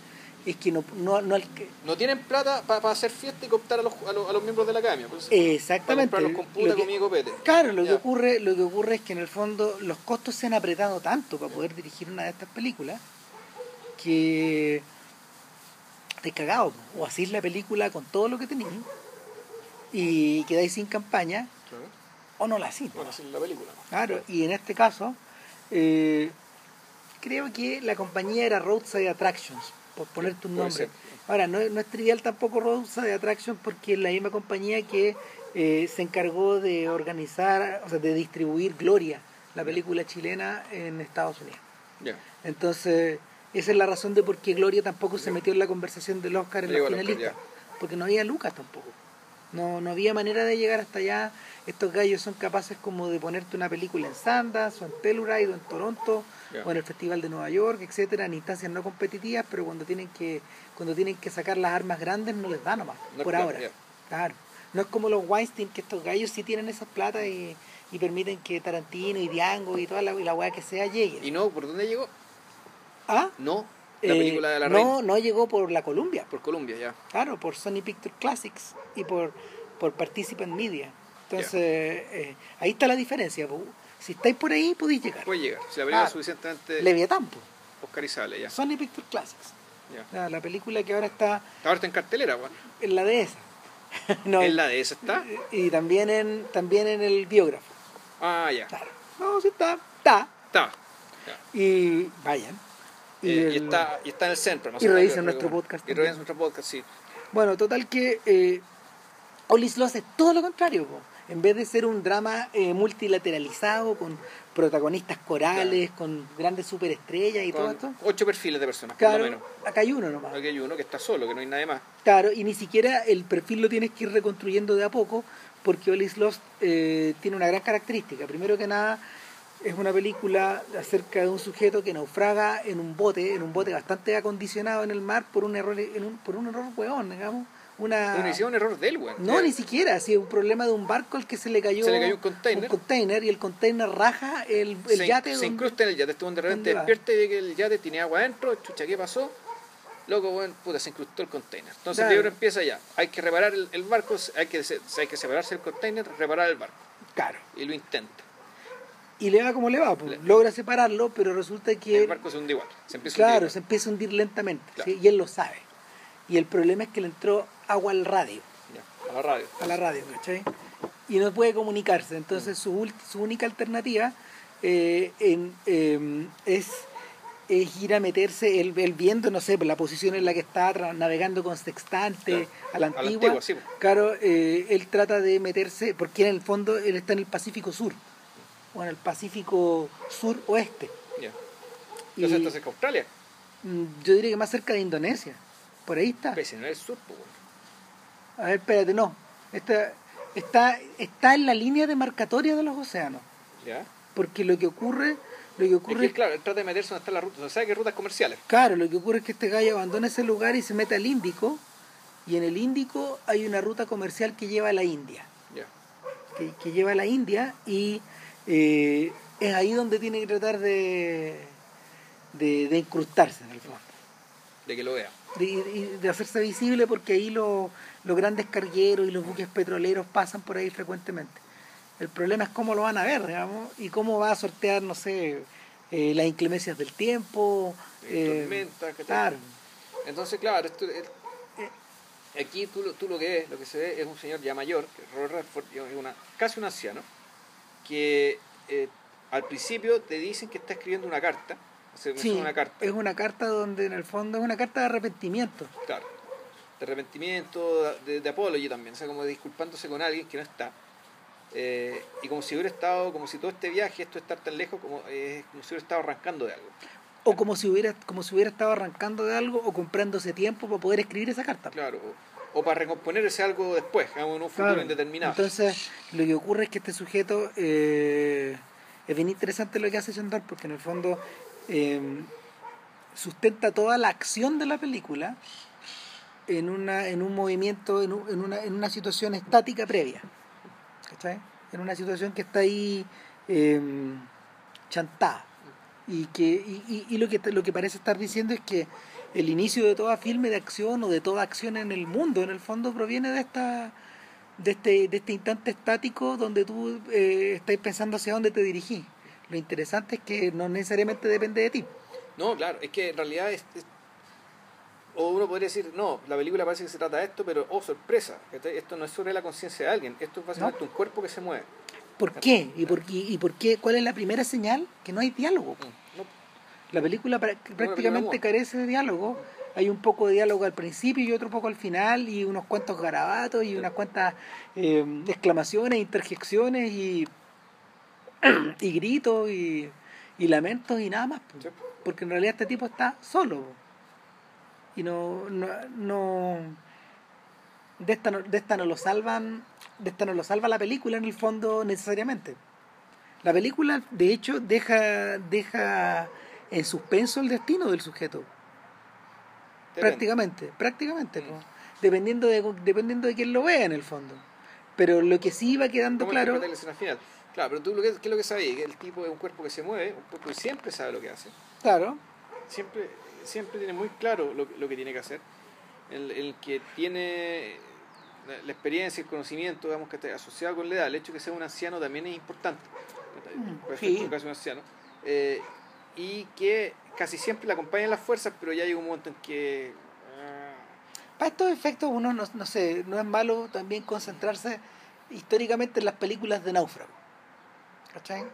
es que no, no, no No tienen plata para hacer fiesta y cooptar a los, a los, a los miembros de la academia. Pues, exactamente Para puta, lo que- claro lo que ocurre lo que ocurre es que en el fondo los costos se han apretado tanto para poder dirigir una de estas películas que te cagado o hacís la película con todo lo que tenéis y quedáis sin campaña Claro. o no la hacís la película. Claro, y en este caso, eh, creo que la compañía era Roadside Attractions, por ponerte un nombre. ser. Ahora, no, no es trivial tampoco Roadside Attractions porque es la misma compañía que eh, se encargó de organizar, o sea, de distribuir Gloria, la película chilena en Estados Unidos. Entonces, esa es la razón de por qué Gloria tampoco se metió en la conversación del Oscar en al Oscar, finalistas. Porque no había lucas tampoco. No, no había manera de llegar hasta allá. Estos gallos son capaces como de ponerte una película en Sundance, o en Telluride, o en Toronto, o en el Festival de Nueva York, etcétera, en instancias no competitivas, pero cuando tienen que cuando tienen que sacar las armas grandes no les da nomás, No por plan, ahora. Claro. No es como los Weinstein, que estos gallos sí tienen esas plata y, y permiten que Tarantino y Diango y toda la, y la weá que sea lleguen. ¿Y no? ¿Por dónde llegó? ¿Ah? No. La Eh, película de la no, reina. no llegó por la Columbia, Por Colombia, ya. claro, por Sony Picture Classics y por, por Participant Media. Entonces, eh, ahí está la diferencia. Si estáis por ahí, podéis llegar. Puede llegar. Si la película Ah, es suficientemente Leviatán, po. oscarizable, ya. Sony Picture Classics. ya. La, la película que ahora está Ahora está en cartelera, weón. en la de esa. no, ¿En la de esa está? Y también en, también en el biógrafo. Ah, ya. Claro. No, sí está. Está. Está. Y vayan. Eh, y, el- está, y está en el centro. No y pero- nuestro podcast Y revisen nuestro podcast, sí. Bueno, total que eh, All Is Lost es todo lo contrario. po. En vez de ser un drama eh, multilateralizado con protagonistas corales, con grandes superestrellas y todo esto. ocho perfiles de personas, por lo Claro, menos. acá hay uno nomás. Aquí hay uno que está solo, que no hay nadie más. Claro, y ni siquiera el perfil lo tienes que ir reconstruyendo de a poco, porque All is Lost eh, tiene una gran característica. Primero que nada, es una película acerca de un sujeto que naufraga en un bote, en un bote bastante acondicionado en el mar por un error, en un, por un error hueón, digamos. Una... Pero hicieron un error de él, weón. No, ni siquiera, así un problema de un barco al que se le cayó, Se le cayó un container. container y el container raja el, el se, yate. se donde- incrusta en el yate. Este weón de repente despierta y ve que el yate tiene agua adentro. Chucha, ¿qué pasó? Loco, weón, puta, se incrustó el container. Entonces Claro. el libro empieza ya. Hay que reparar el, el barco, hay que, hay que separarse el container, reparar el barco. Claro. Y lo intenta. Y le va como le va, pues, logra separarlo, pero resulta que... El barco se hunde igual. Se empieza a Claro, hundir. se empieza a hundir lentamente, Claro. ¿sí? y él lo sabe. Y el problema es que le entró agua al radio, Ya, a la radio. a la radio, ¿cachai? Y no puede comunicarse. Entonces su, ul- su única alternativa eh, en, eh, es, es ir a meterse, él, él viendo, no sé, pues, la posición en la que está navegando con sextante Claro, a la a la antigua. antigua, sí, pues. Claro, eh, él trata de meterse, porque en el fondo él está en el Pacífico Sur, o en el Pacífico Sur-Oeste. Ya. Y- Entonces está cerca de Australia. Mm, Yo diría que más cerca de Indonesia. Por ahí está. Pese, no es el sur, pues. A ver, espérate, no. Está, está, está en la línea demarcatoria de los océanos. Ya. Porque lo que ocurre, lo que Es ocurre que, claro, él trata de meterse donde están las rutas. O sea, que rutas comerciales. claro, lo que ocurre es que este gallo abandona ese lugar y se mete al Índico. Y en el Índico hay una ruta comercial que lleva a la India. Ya. Que, que lleva a la India y eh, es ahí donde tiene que tratar de, de, de incrustarse en el fondo. De que lo vea. de, de hacerse visible porque ahí lo- los grandes cargueros y los buques petroleros pasan por ahí frecuentemente. El problema es cómo lo van a ver, digamos, y cómo va a sortear, no sé, eh, las inclemencias del tiempo. eh, tormentas, claro, Entonces, claro, esto, el- eh, aquí tú, lo- tú lo que ves, lo que se ve es un señor ya mayor, Robert Redford, es una, casi un anciano, que eh, al principio te dicen que está escribiendo una carta, se sí, una carta, es una carta donde en el fondo es una carta de arrepentimiento. claro, de arrepentimiento, de, de apology también, o sea, como disculpándose con alguien que no está. Eh, y como si hubiera estado, como si todo este viaje, esto de estar tan lejos, como, eh, como si hubiera estado arrancando de algo. O como si hubiera, como si hubiera estado arrancando de algo o comprándose tiempo para poder escribir esa carta. Claro, o, o para recomponer ese algo después, en un futuro Claro. indeterminado. Entonces, lo que ocurre es que este sujeto eh, es bien interesante lo que hace Chandor porque en el fondo eh, sustenta toda la acción de la película en una en un movimiento, en, un- en una, en una situación estática previa. ¿Cachai? En una situación que está ahí eh, chantada. Y, que, y, y- y lo, que, lo que parece estar diciendo es que el inicio de toda filme de acción o de toda acción en el mundo, en el fondo, proviene de esta de este, de este instante estático donde tú eh, estás pensando hacia dónde te dirigís. Lo interesante es que no necesariamente depende de ti. No, claro, es que en realidad es, es- o uno podría decir, no, la película parece que se trata de esto, pero oh, sorpresa, esto no es sobre la conciencia de alguien, esto es básicamente un cuerpo que se mueve. ¿Por qué? ¿Y por, y, y por qué? ¿Cuál es la primera señal? Que no hay diálogo. Mm, no, La película prácticamente carece de diálogo. Hay un poco de diálogo al principio y otro poco al final y unos cuantos garabatos y unas cuantas eh, exclamaciones, interjecciones y, y gritos y, y lamentos y nada más. Porque en realidad este tipo está solo. Y no, no, no de esta no, de esta no lo salvan, de esta no lo salva la película en el fondo necesariamente. La película, de hecho, deja, deja en suspenso el destino del sujeto. depende. Prácticamente, prácticamente. Mm. Dependiendo de, dependiendo de quién lo vea en el fondo. Pero lo que sí va quedando ¿Cómo claro. la escena final? Claro, pero tú lo que, ¿qué es lo que sabes? Que el tipo es un cuerpo que se mueve, un cuerpo que siempre sabe lo que hace, Claro, siempre, siempre tiene muy claro lo, lo que tiene que hacer, el, el que tiene la, la experiencia y el conocimiento, digamos, que está asociado con la edad, el hecho de que sea un anciano también es importante, Mm, sí. ser casi un anciano, eh, y que casi siempre le acompañan las fuerzas, pero ya llega un momento en que... ah, Para estos efectos uno no, no sé, no es malo también concentrarse históricamente en las películas de náufrago. ¿Cachai?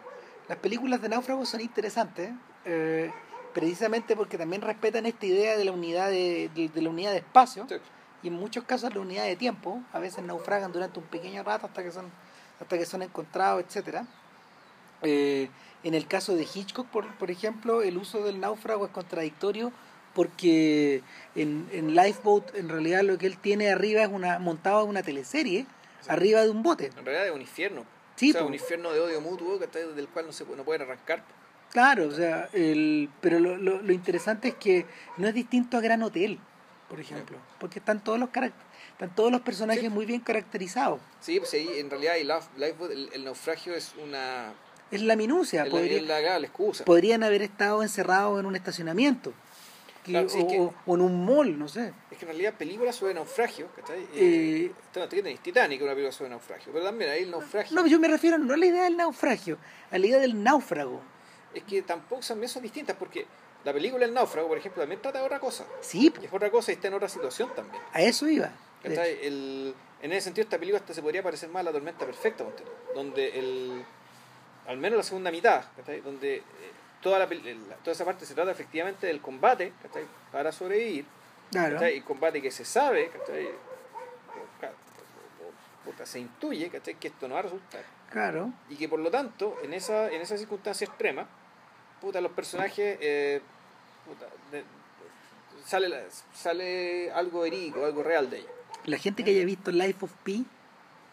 Las películas de náufrago son interesantes, eh, precisamente porque también respetan esta idea de la unidad de, de- de la unidad de espacio sí, y en muchos casos la unidad de tiempo. A veces naufragan durante un pequeño rato hasta que son hasta que son encontrados, etcétera. Eh, en el caso de Hitchcock, por, por ejemplo, el uso del náufrago es contradictorio porque en, en Lifeboat en realidad lo que él tiene arriba es una montado en una teleserie arriba de un bote. En realidad es un infierno. Sí, o sea, un infierno de odio mutuo del cual no se no pueden arrancar. Claro, o sea, el, pero lo, lo, lo interesante es que no es distinto a Gran Hotel, por ejemplo, porque están todos los están todos los personajes Sí. muy bien caracterizados. Sí, pues ahí en realidad el, el, el naufragio es una... Es la minucia, la- podría- es la, la excusa. podrían haber estado encerrados en un estacionamiento que- Claro, sí, o, es que- o- o en un mall, no sé. Es que en realidad películas sobre naufragio, ¿cachai? Eh, Eh, tenéis Titanic, una película sobre naufragio, pero también ahí el naufragio... No, yo me refiero no a la idea del naufragio, a la idea del náufrago. Es que tampoco también son distintas porque la película El náufrago, por ejemplo, también trata de otra cosa. Sí, Y es otra cosa y está en otra situación también. a eso iba. El, en ese sentido, esta película hasta se podría parecer más a La Tormenta Perfecta, donde el, al menos la segunda mitad, ¿cachai? donde eh, toda, la, pel- la- toda esa parte se trata efectivamente del combate ¿cachai? para sobrevivir, Claro. ¿cachai? y combate que se sabe, ¿cachai? O ca- o- o- puta, se intuye ¿cachai? que esto no va a resultar. Claro. Y que por lo tanto, en esa, en esa circunstancia extrema, puta, los personajes, eh, puta, de- sale, la- sale algo verídico, algo real de ellos. La gente que haya visto Life of Pi,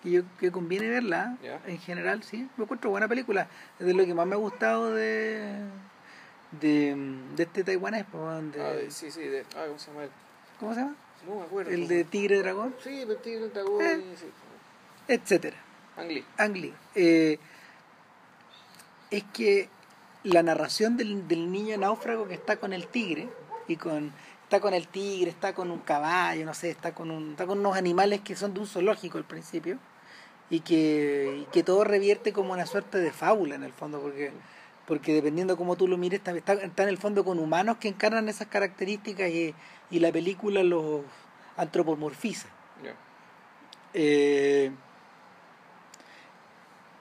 que yo que conviene verla, en general, sí, me encuentro buena película. Es de lo que más me ha gustado de de, de este taiwanés, de- Ah, de- sí, sí, de, ah, ¿cómo se llama él? ¿cómo se llama? No me acuerdo. El de Tigre Dragón, Sí, el tigre, dragón, Eh. sí. etcétera. Ang Lee. Ang Lee. Eh, es que la narración del, del niño náufrago que está con el tigre y con está con el tigre, está con un caballo, no sé, está con un, está con unos animales que son de un zoológico al principio y que, y que todo revierte como una suerte de fábula en el fondo porque porque dependiendo cómo tú lo mires está, está, está en el fondo con humanos que encarnan esas características y, y la película los antropomorfiza. Eh,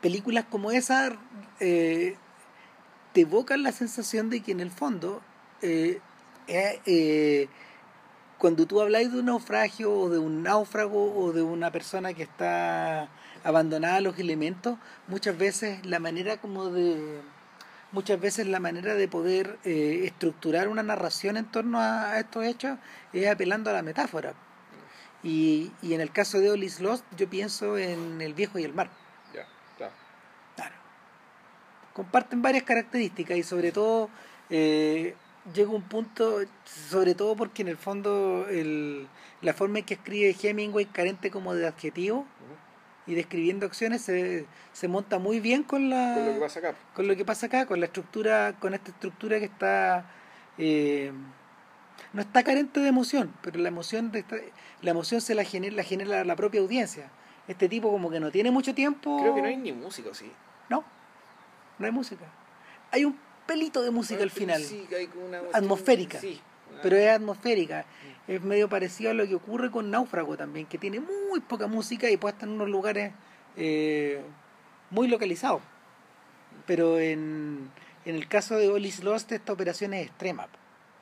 películas como esa eh, te evocan la sensación de que en el fondo eh, cuando tú habláis de un naufragio o de un náufrago o de una persona que está abandonada a los elementos muchas veces la manera como de muchas veces la manera de poder eh, estructurar una narración en torno a, a estos hechos es apelando a la metáfora y, y en el caso de Olis Lost yo pienso en El viejo y el mar Ya, claro. Claro. Comparten varias características y sobre todo eh, llega un punto, sobre todo porque en el fondo el, la forma en que escribe Hemingway carente como de adjetivo. Y describiendo acciones se, se monta muy bien con la Con lo que pasa acá. con lo que pasa acá, con la estructura, con esta estructura que está eh, no está carente de emoción, pero la emoción de esta- la emoción se la genera, la genera la propia audiencia. Este tipo como que no tiene mucho tiempo. Creo que no hay ni música, sí. No, no hay música. Hay un pelito de música al final, una Atmosférica. Sí. una- pero es atmosférica. Es medio parecido a lo que ocurre con Náufrago también, que tiene muy poca música y puesta en unos lugares eh, muy localizados. Pero en, en el caso de Olis Lost, esta operación es extrema.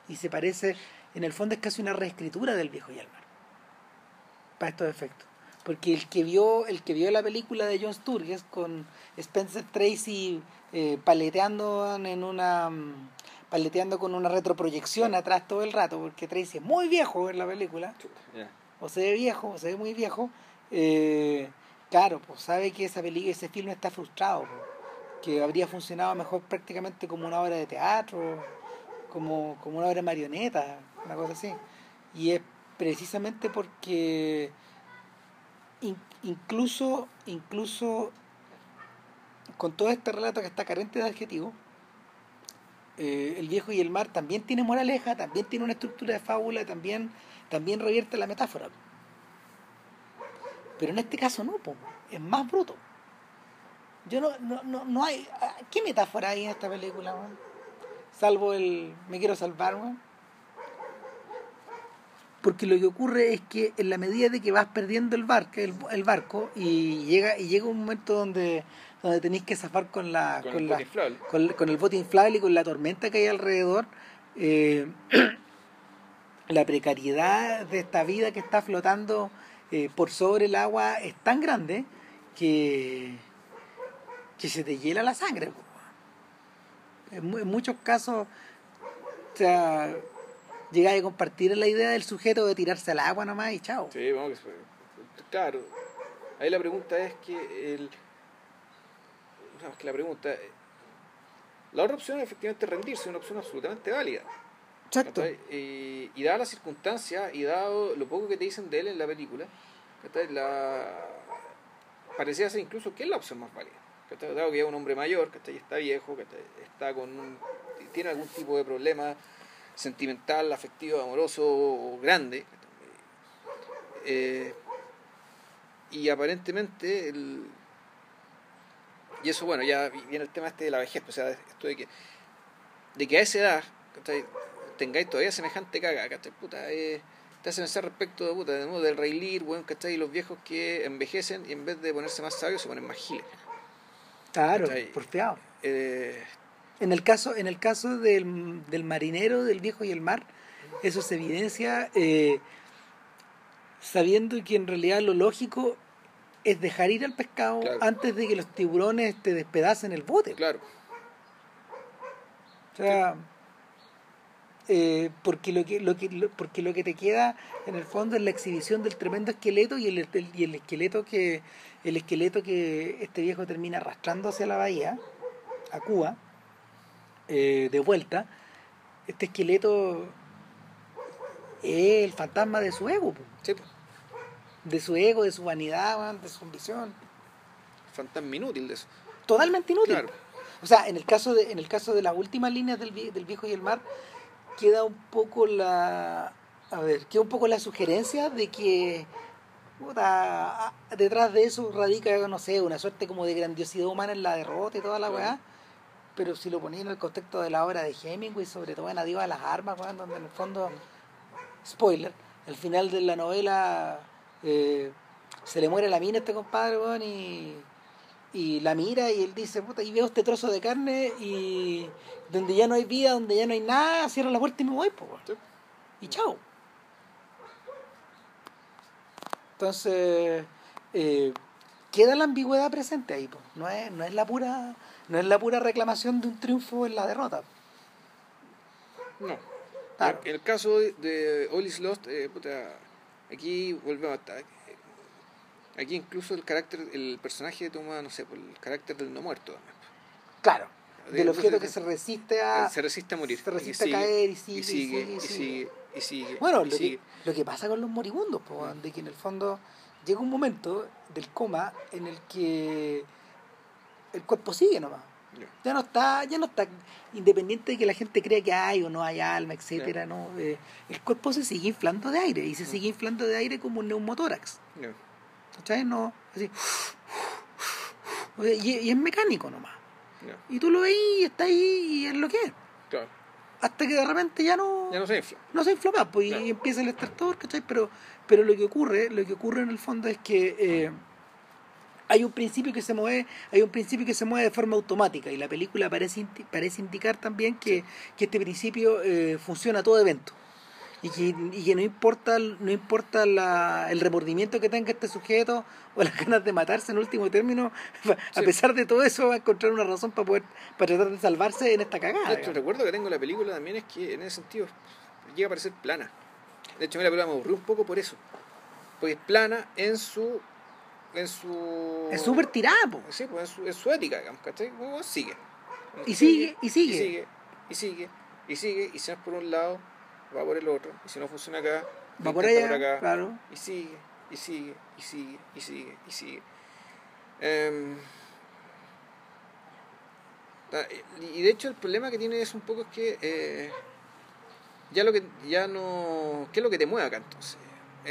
Y se parece, en el fondo es casi una reescritura del viejo y. Para estos efectos. Porque el que vio, el que vio la película de John Sturges con Spencer Tracy eh, paleteando en una mm, paleteando con una retroproyección atrás todo el rato, porque Tracy es muy viejo en la película, o se ve viejo, o se ve muy viejo, eh, claro, pues sabe que esa película, ese film está frustrado, po, que habría funcionado mejor prácticamente como una obra de teatro, como, como una obra de marioneta, una cosa así. Y es precisamente porque in- incluso, incluso con todo este relato que está carente de adjetivos, eh, el viejo y el mar también tiene moraleja, también tiene una estructura de fábula, también, también revierte la metáfora. Pero en este caso no, po, es más bruto. Yo no, no, no, no hay. ¿Qué metáfora hay en esta película, weón? Salvo el me quiero salvar, weón. Porque lo que ocurre es que en la medida de que vas perdiendo el barco, el, el barco y llega y llega un momento donde donde tenéis que zafar con la Con con, el la bote con, con el bote inflable y con la tormenta que hay alrededor, eh, la precariedad de esta vida que está flotando eh, por sobre el agua es tan grande que, que se te hiela la sangre. En, en muchos casos, o sea, llegáis a compartir la idea del sujeto de tirarse al agua nomás y chao. Sí, vamos, que fue- claro. Ahí la pregunta es que el. No, es que la pregunta. La otra opción es efectivamente rendirse, es una opción absolutamente válida. Exacto. ¿cachai? Y, y dadas las circunstancias y dado lo poco que te dicen de él en la película. La, parecía ser incluso que es la opción más válida. Dado que es un hombre mayor, ¿cachai? está viejo, ¿cachai? está con un- tiene algún tipo de problema sentimental, afectivo, amoroso grande. Eh, y aparentemente el, y eso bueno ya viene el tema este de la vejez o sea esto de que de que a esa edad tengáis todavía semejante caga ¿cachai? Puta, eh, te hace pensar respecto de puta de nuevo del Rey Lear bueno, ¿cachai? y los viejos que envejecen y en vez de ponerse más sabios se ponen más giles Claro, porfiado. eh, En el caso, en el caso del, del marinero, del viejo y el mar, eso se evidencia eh, sabiendo que en realidad lo lógico es dejar ir al pescado Claro. antes de que los tiburones te despedacen el bote. claro O sea, eh, porque lo que lo que lo- porque lo que te queda en el fondo es la exhibición del tremendo esqueleto y el, el- y el esqueleto que el esqueleto que este viejo termina arrastrando hacia la bahía a Cuba eh, de vuelta este esqueleto es el fantasma de su ego po. sí, de su ego de su vanidad de su ambición fantasma inútil de eso totalmente inútil Claro. o sea en el caso de en el caso de las últimas líneas del, del viejo y el mar queda un poco la a ver queda un poco la sugerencia de que puta, detrás de eso radica no sé una suerte como de grandiosidad humana en la derrota y toda la Claro. weá pero si lo ponía en el contexto de la obra de Hemingway sobre todo en Adiós a las armas donde en el fondo spoiler al final de la novela eh, se le muere la mina a este compadre weón, y y la mira y él dice, puta, y veo este trozo de carne y donde ya no hay vida, donde ya no hay nada, cierro la puerta y me voy, pues. Y chao. Entonces, eh, queda la ambigüedad presente ahí, pues. No es, no es la pura, no es la pura reclamación de un triunfo en la derrota. no Claro. En el caso de, All is Lost, eh, puta, aquí volvemos a estar. Aquí incluso el carácter, el personaje toma, no sé, por el carácter del no muerto. Claro. Del Entonces, objeto que se resiste a. se resiste a morir. se resiste y sigue, a caer y sigue, y sigue, y y sigue. sigue, y sigue. Bueno, y lo sigue. que, lo que pasa con los moribundos, po, weón, de que en el fondo llega un momento del coma en el que el cuerpo sigue nomás. Ya. Ya no está, ya no está independiente de que la gente crea que hay o no hay alma, etcétera, no, Eh, el cuerpo se sigue inflando de aire y se Mm. sigue inflando de aire como un neumotórax, Ya. ¿cachai? No, así. Y, y es mecánico nomás. Y tú lo ves y está ahí y es lo que es. Claro. Hasta que de repente ya no, Ya no se infla. no se infla más, pues, y empieza el estertor, ¿cachai? Pero, pero lo que ocurre, lo que ocurre en el fondo es que eh, hay un principio que se mueve, hay un principio que se mueve de forma automática, y la película parece, parece indicar también que, que este principio eh, funciona a todo evento. Y que, y que no importa, no importa la, el remordimiento que tenga este sujeto o las ganas de matarse en último término, a pesar de todo eso va a encontrar una razón para poder para tratar de salvarse en esta cagada. El recuerdo que tengo de la película también es que en ese sentido llega a parecer plana. De hecho, a mí la película me aburrió un poco por eso. Porque es plana en su. En su. Es súper tirada, po. Sí, pues en su, en su ética, digamos, ¿cachai? Bueno, sigue. Y sigue, y sigue. Y sigue, y sigue, y sigue, y si no es por un lado, va por el otro. Y si no funciona acá, Va por allá, claro. Y sigue, y sigue, y sigue, y sigue, y sigue. Em, y de hecho el problema que tiene es un poco es que eh, ya lo que ya no ¿qué es lo que te mueve acá entonces?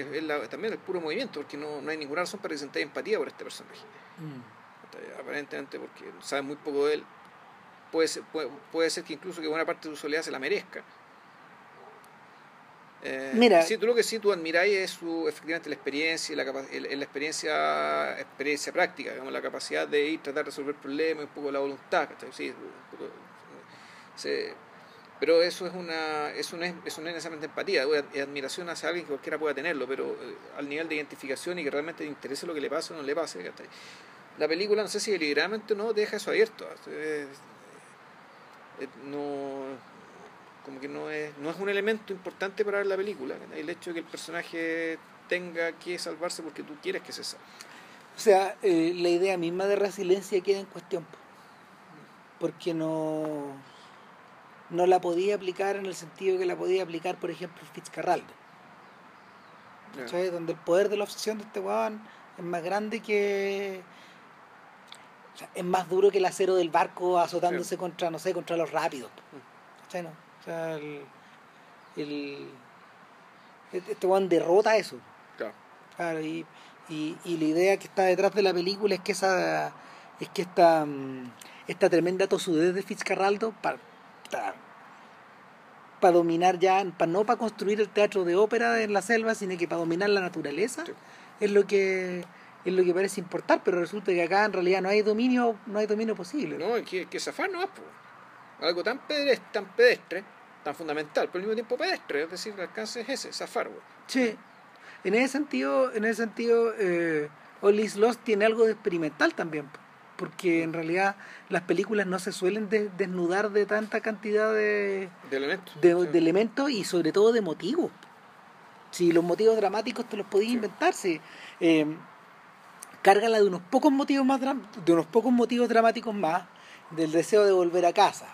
Es, es la- también el puro movimiento porque no, no hay ninguna razón para que sentáis empatía por este personaje Mm. aparentemente porque sabes muy poco de él puede ser, puede, puede ser que incluso que buena parte de su soledad se la merezca Eh, Mira. sí, tú lo que sí tú admiráis es su, efectivamente la experiencia y la, capa- el- el- la experiencia experiencia práctica digamos la capacidad de ir tratar de resolver problemas un poco la voluntad ¿cachai? Sí, un poco, se- pero eso es una eso no es, eso no es necesariamente empatía es admiración hacia alguien que cualquiera pueda tenerlo pero eh, al nivel de identificación y que realmente le interese lo que le pase o no le pase la película, no sé si deliberadamente no, deja eso abierto. No como que no es, no es un elemento importante para ver la película, el hecho de que el personaje tenga que salvarse porque tú quieres que se salve. O sea, eh, la idea misma de resiliencia queda en cuestión, porque no, no la podía aplicar en el sentido que la podía aplicar, por ejemplo, Fitzcarraldo. Donde el poder de la obsesión de este weón es más grande que. O sea, es más duro que el acero del barco azotándose contra, no sé, contra los rápidos. Mm. No? O sea, el, el, este weón derrota eso. Claro. y, y, y, la idea que está detrás de la película es que esa es que esta, mm, esta tremenda tosudez de Fitzcarraldo para para dominar ya, para no para construir el teatro de ópera en la selva, sino que para dominar la naturaleza, es lo que es lo que parece importar, pero resulta que acá en realidad no hay dominio, no hay dominio posible. No, es que, que zafar no es algo tan pedestre, tan pedestre, tan fundamental, pero al mismo tiempo pedestre, es decir, el alcance es ese, zafar. Sí. En ese sentido, en ese sentido, eh, Olis Lost tiene algo de experimental también porque en realidad las películas no se suelen desnudar de tanta cantidad de, de elementos, y sobre todo de motivos. Si los motivos dramáticos te los podías inventar, si, eh, cárgala de unos pocos motivos más de unos pocos motivos dramáticos más, del deseo de volver a casa,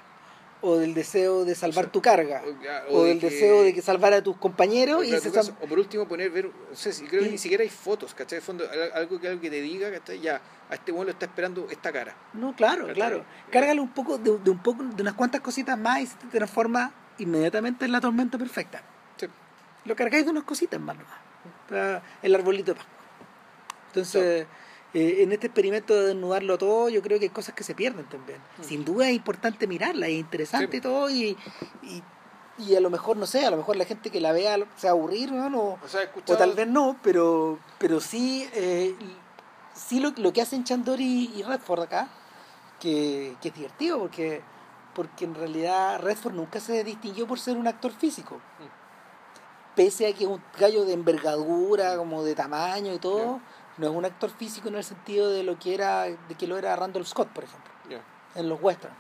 o del deseo de salvar tu carga, o, del deseo de que salvar a tus compañeros. y o por último poner, ver, no sé, creo que ni siquiera hay fotos, ¿cachai? De fondo, algo que, algo que te diga, ¿cachai? Ya, a este bueno lo está esperando esta cara. No, claro, claro. Cárgale un poco de, un poco, de unas cuantas cositas más y se te transforma inmediatamente en la tormenta perfecta. Sí. Lo cargáis de unas cositas más nomás. El arbolito de Pascua. Entonces... Eh, en este experimento de desnudarlo todo, yo creo que hay cosas que se pierden también. Mm. Sin duda es importante mirarla, es interesante todo y, y, a lo mejor, no sé, a lo mejor la gente que la vea se va a aburrir, ¿no? O, o, tal vez no, pero, pero sí, eh, sí lo, lo, que hacen Chandor y, Redford acá, que, que, es divertido, porque, porque en realidad Redford nunca se distinguió por ser un actor físico. Mm. Pese a que es un gallo de envergadura, como de tamaño y todo no es un actor físico en el sentido de lo que era de que lo era Randall Scott por ejemplo en los westerns.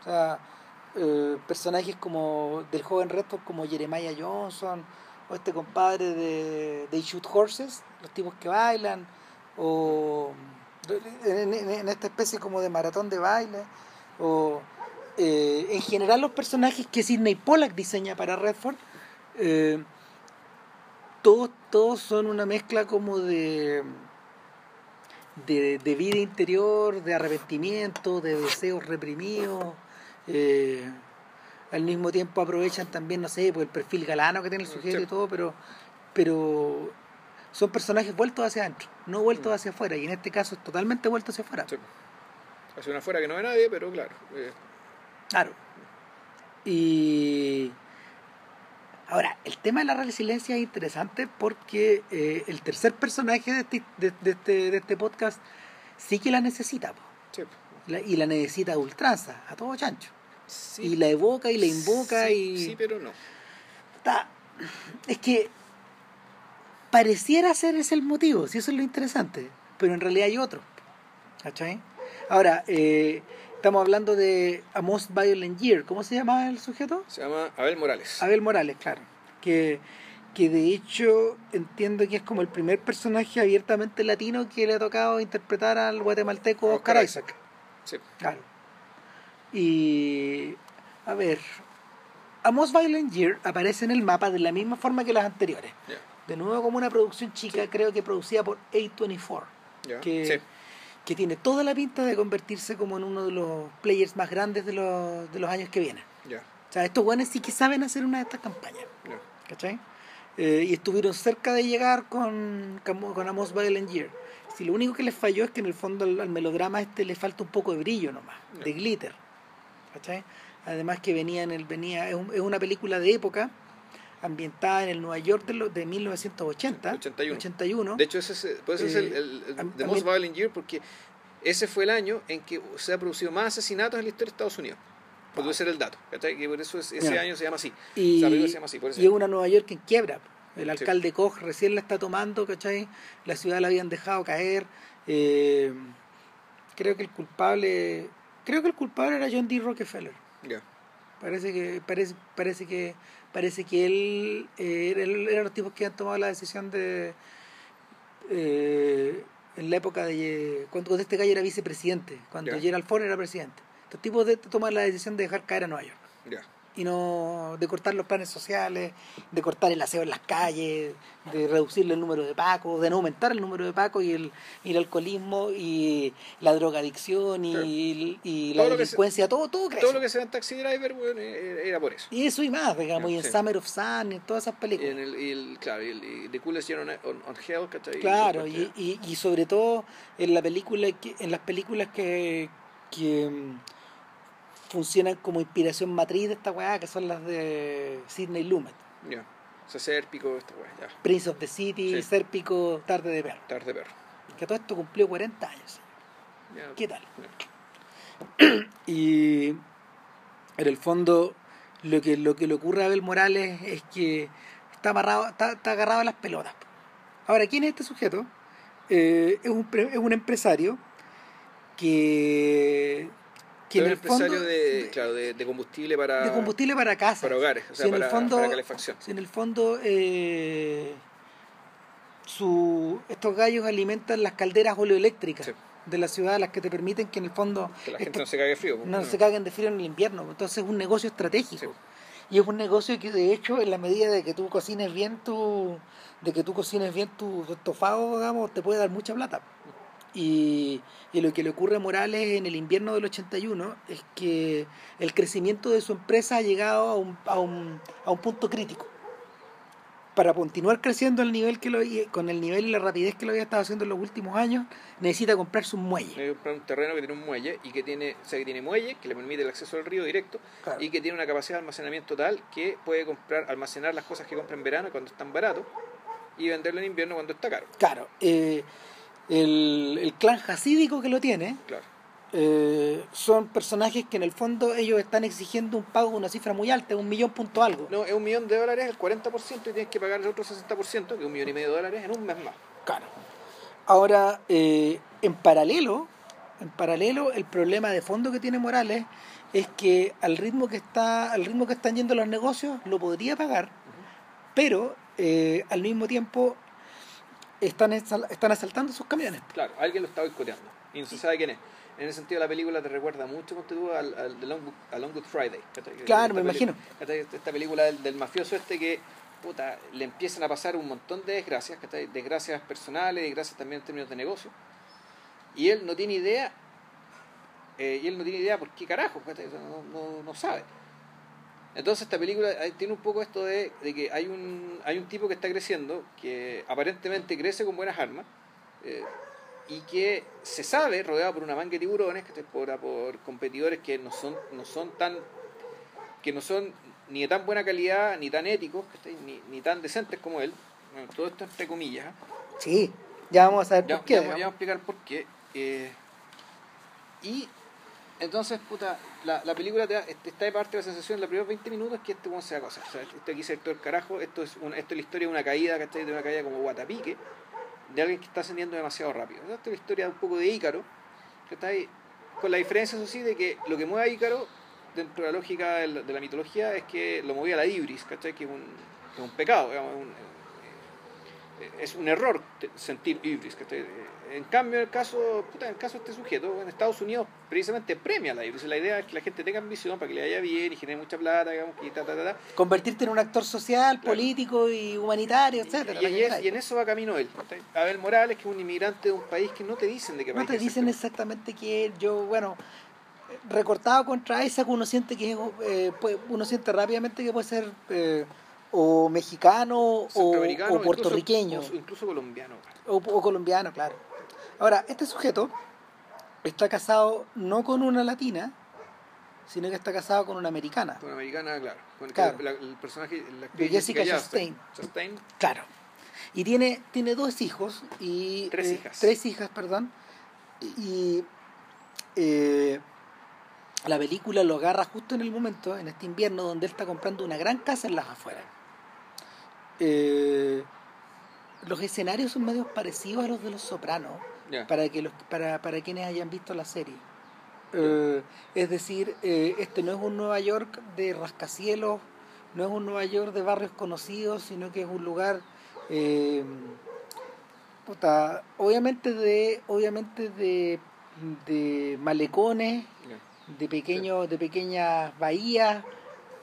O sea eh, personajes como del joven Redford como Jeremiah Johnson o este compadre de, de Shoot Horses los tipos que bailan o en, esta especie como de maratón de baile o eh, en general los personajes que Sidney Pollack diseña para Redford eh, todos, todos son una mezcla como de de, de, vida interior, de arrepentimiento, de deseos reprimidos. Eh, al mismo tiempo aprovechan también, no sé, por el perfil galano que tiene el sujeto y todo, pero, pero son personajes vueltos hacia adentro, no vueltos mm. hacia afuera, y en este caso es totalmente vuelto hacia afuera. Hacia una afuera que no ve nadie, pero claro. Eh. Claro. Y Ahora, el tema de la resiliencia es interesante porque eh, el tercer personaje de este, de, este, de este podcast sí que la necesita. y la necesita a ultranza, a todo chancho. Y la evoca y la invoca y... Sí, pero no. Está, es que pareciera ser ese el motivo, si eso es lo interesante, pero en realidad hay otro. ¿Cachai? Ahora, eh, Estamos hablando de A Most Violent Year. ¿Cómo se llama el sujeto? Se llama Abel Morales. Abel Morales, claro. Que, que de hecho entiendo que es como el primer personaje abiertamente latino que le ha tocado interpretar al guatemalteco Oscar, Isaac. Sí. Claro. Y. A ver. A Most Violent Year aparece en el mapa de la misma forma que las anteriores. De nuevo como una producción chica, creo que producida por A24. Que, sí que tiene toda la pinta de convertirse como en uno de los players más grandes de los, de los años que vienen. O sea, estos guanes sí que saben hacer una de estas campañas. ¿Cachai? Eh, y estuvieron cerca de llegar con, con Amos Violent Year. Si lo único que les falló es que en el fondo al, melodrama este le falta un poco de brillo nomás, de glitter. ¿Cachai? Además que venía en el, venía, es, es una película de época ambientada en el Nueva York de, de 1980. 81. De hecho, ese, es, pues es el, el, The Most Violent Year porque ese fue el año en que se ha producido más asesinatos en la historia de Estados Unidos. Puede ah. ser el dato. Que por eso ese año se llama así. Y, se llama así y es una Nueva York en quiebra. El alcalde Koch recién la está tomando, ¿cachai? La ciudad la habían dejado caer. Eh, Creo que el culpable. Creo que el culpable era John D. Rockefeller. Ya. Parece que, parece, parece que, parece que él eh, era, los tipos que han tomado la decisión de eh, en la época de cuando, cuando este gallo era vicepresidente, cuando Ya. Gerald Ford era presidente. Estos tipos de tomar la decisión de dejar caer a Nueva York Ya. Y no de cortar los planes sociales, de cortar el aseo en las calles, de reducirle el número de pacos, de no aumentar el número de pacos y el, y el alcoholismo y la drogadicción y, Claro. y la Todo que se- delincuencia, todo, todo crece. Todo lo que sea en Taxi Driver, bueno, eh, era por eso. Y eso y más, digamos, y en. Summer of Sun, y en todas esas Y películas. en el, y el- claro, y y The Coolest Year on, on, on Hell, ¿cachai? Claro, Y- y, y, y sobre todo en la película que, en las películas que, que funcionan como inspiración matriz de esta weá, que son las de Sidney Lumet. Ya. O sea, Sérpico, esta weá, ya. Prince of the City, Sí. Sérpico, Tarde de Perro. Tarde perro. Que todo esto cumplió 40 años. Ya. ¿Qué tal? Y en el fondo lo que, lo que le ocurre a Abel Morales es que está amarrado, está, está agarrado a las pelotas. Ahora, ¿quién es este sujeto? Eh, es, un, es un empresario que, que en el fondo empresario de, claro, de, de combustible para, de combustible para casa. para hogares, o sea, Si en el para, fondo- para calefacción. Si en el fondo eh, su, estos gallos alimentan las calderas oleoeléctricas Sí. de la ciudad, las que te permiten que en el fondo Que la gente no se cague frío. pues, no se caguen de frío en el invierno. Entonces es un negocio estratégico. Sí. Y es un negocio que de hecho en la medida de que tú cocines bien tu, de que tú cocines bien tu estofado, digamos, te puede dar mucha plata. Y, y lo que le ocurre a Morales en el invierno del 81 es que el crecimiento de su empresa ha llegado a un, a un, a un punto crítico. Para continuar creciendo al nivel que lo, con el nivel y la rapidez que lo había estado haciendo en los últimos años, necesita comprarse un muelle. Que comprar un terreno que tiene un muelle y que tiene, o sea, que tiene muelle, que le permite el acceso al río directo Claro. y que tiene una capacidad de almacenamiento tal que puede comprar, almacenar las cosas que compra en verano cuando están baratos y venderlo en invierno cuando está caro. Claro, eh, el, el clan hasídico que lo tiene Claro. eh, son personajes que en el fondo ellos están exigiendo un pago de una cifra muy alta, un millón punto algo. No, es un millón de dólares, el 40% y tienes que pagar el otro 60%, que es un millón y medio de dólares, en un mes más. Claro. Ahora, eh, en paralelo, en paralelo, el problema de fondo que tiene Morales es que al ritmo que está, al ritmo que están yendo los negocios, lo podría pagar, pero eh, al mismo tiempo están, están asaltando sus camiones. Claro, alguien lo está boicoteando y no se sabe quién es. En ese sentido, la película te recuerda mucho, tú, al, al The Long, a Long Good Friday. Claro, me imagino. Esta película del, del mafioso este que puta, le empiezan a pasar un montón de desgracias, ¿cachai? desgracias personales, desgracias también en términos de negocio. Y él no tiene idea, eh, y él no tiene idea por qué carajo, no, no, no sabe. Entonces esta película eh, tiene un poco esto de, de que hay un, hay un tipo que está creciendo, que aparentemente crece con buenas armas, eh, y que se sabe, rodeado por una manga de tiburones, que por, por competidores que no son, no son tan que no son ni de tan buena calidad, ni tan éticos, ni, ni tan decentes como él. Bueno, todo esto entre comillas. ¿eh? Sí, ya vamos a Ya, por qué. ya ya vamos a explicar por qué. eh, y entonces, puta, la, la película te da, te está de parte de la sensación en los primeros 20 minutos que este weón se va a cosas. O sea, este aquí se todo el carajo, esto es, una, esto es la historia de una caída, ¿cachai? De una caída como guatapique, de alguien que está ascendiendo demasiado rápido. O Esta es la historia un poco de Ícaro, ahí, con la diferencia, eso sí, de que lo que mueve a Ícaro, dentro de la lógica de la, mitología, es que lo movía la ibris, ¿cachai? Que es un, es un pecado, digamos, un, eh, es un error sentir ibris. ¿cachai? En cambio, en el caso, puta, en el caso de este sujeto, en Estados Unidos precisamente premia la. La idea es que la gente tenga ambición para que le vaya bien y genere mucha plata, digamos, y ta, ta, ta, ta. Convertirte en un actor social, Claro. político y humanitario, etcétera. Y, y y en eso va camino él. Abel Morales, que es un inmigrante de un país que no te dicen de qué No país te es dicen exactamente. que yo, bueno, recortado contra Isaac, uno siente que eh, uno siente rápidamente que puede ser eh, o mexicano o, puertorriqueño Incluso, o incluso colombiano. o, o colombiano, claro. Ahora, este sujeto está casado no con una latina, sino que está casado con una americana. Con americana, claro. Con el, Claro. la- el personaje, la De Jessica Chastain. Chastain. Chastain, Claro. Y tiene, tiene dos hijos y... Tres eh, hijas. Tres hijas, perdón. Y eh, la película lo agarra justo en el momento, en este invierno, donde él está comprando una gran casa en las afueras. Eh, los escenarios son medios parecidos a los de Los Sopranos, Para, que los, para, para quienes hayan visto la serie. Eh, es decir, eh, este no es un Nueva York de rascacielos, no es un Nueva York de barrios conocidos, sino que es un lugar, eh, puta, obviamente de, obviamente de, de malecones, de pequeños, de pequeñas bahías,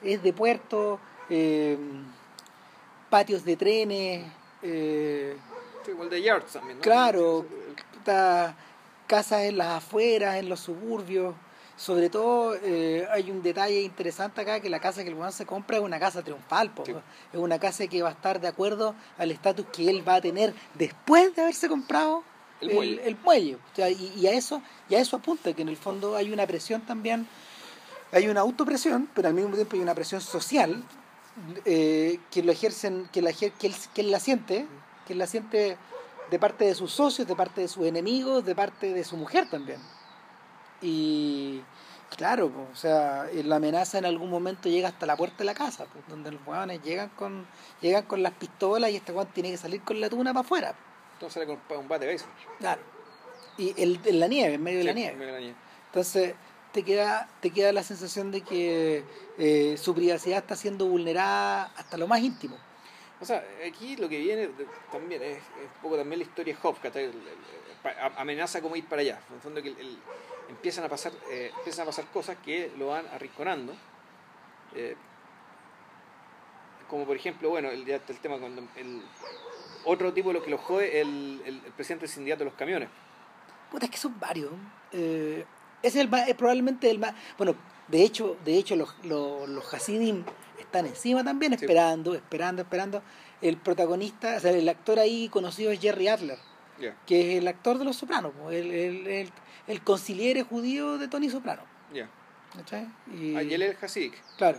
es de puertos, eh, patios de trenes, eh, Sí, igual de Yards también, ¿no? Claro. Puta, casas en las afueras, en los suburbios. Sobre todo eh, hay un detalle interesante acá, que la casa que el weón se compra es una casa triunfal, po. Sí. es una casa que va a estar de acuerdo al estatus que él va a tener después de haberse comprado El muelle. el muelle. O sea, y, y a eso, y a eso apunta, que en el fondo hay una presión también, hay una autopresión, pero al mismo tiempo hay una presión social eh, que lo ejercen, que, la, ejer- que, él, que él la siente, que él la siente de parte de sus socios, de parte de sus enemigos, de parte de su mujer también. Y claro, o sea, eh, la amenaza en algún momento llega hasta la puerta de la casa, donde los hueones llegan con, llegan con las pistolas y este hueón tiene que salir con la tuna para afuera. Entonces sale con un bate de béisbol. Claro. Y el, en la nieve, en medio de la Sí, nieve. en medio de la nieve. Entonces te queda, te queda la sensación de que eh, su privacidad está siendo vulnerada hasta lo más íntimo. O sea, aquí lo que viene también es, un poco también la historia de Hobbes, amenaza como ir para allá. En el fondo que el- empiezan a pasar eh, empiezan a pasar cosas que lo van arrinconando. Eh, como por ejemplo, bueno, el, el tema cuando el otro tipo de lo que lo jode el, el, presidente del sindicato de los camiones. Puta, es que son varios. Eh, es, el es probablemente el más. Bueno, de hecho, de hecho los, los, los Hasidim están encima también, Sí. esperando, esperando, esperando. El protagonista, o sea, el actor ahí conocido es Jerry Adler, que es el actor de Los Sopranos, el, el, el, el conciliere judío de Tony Soprano. ya. ¿cachai? Y, Ah, y él es el Hasidic. Claro.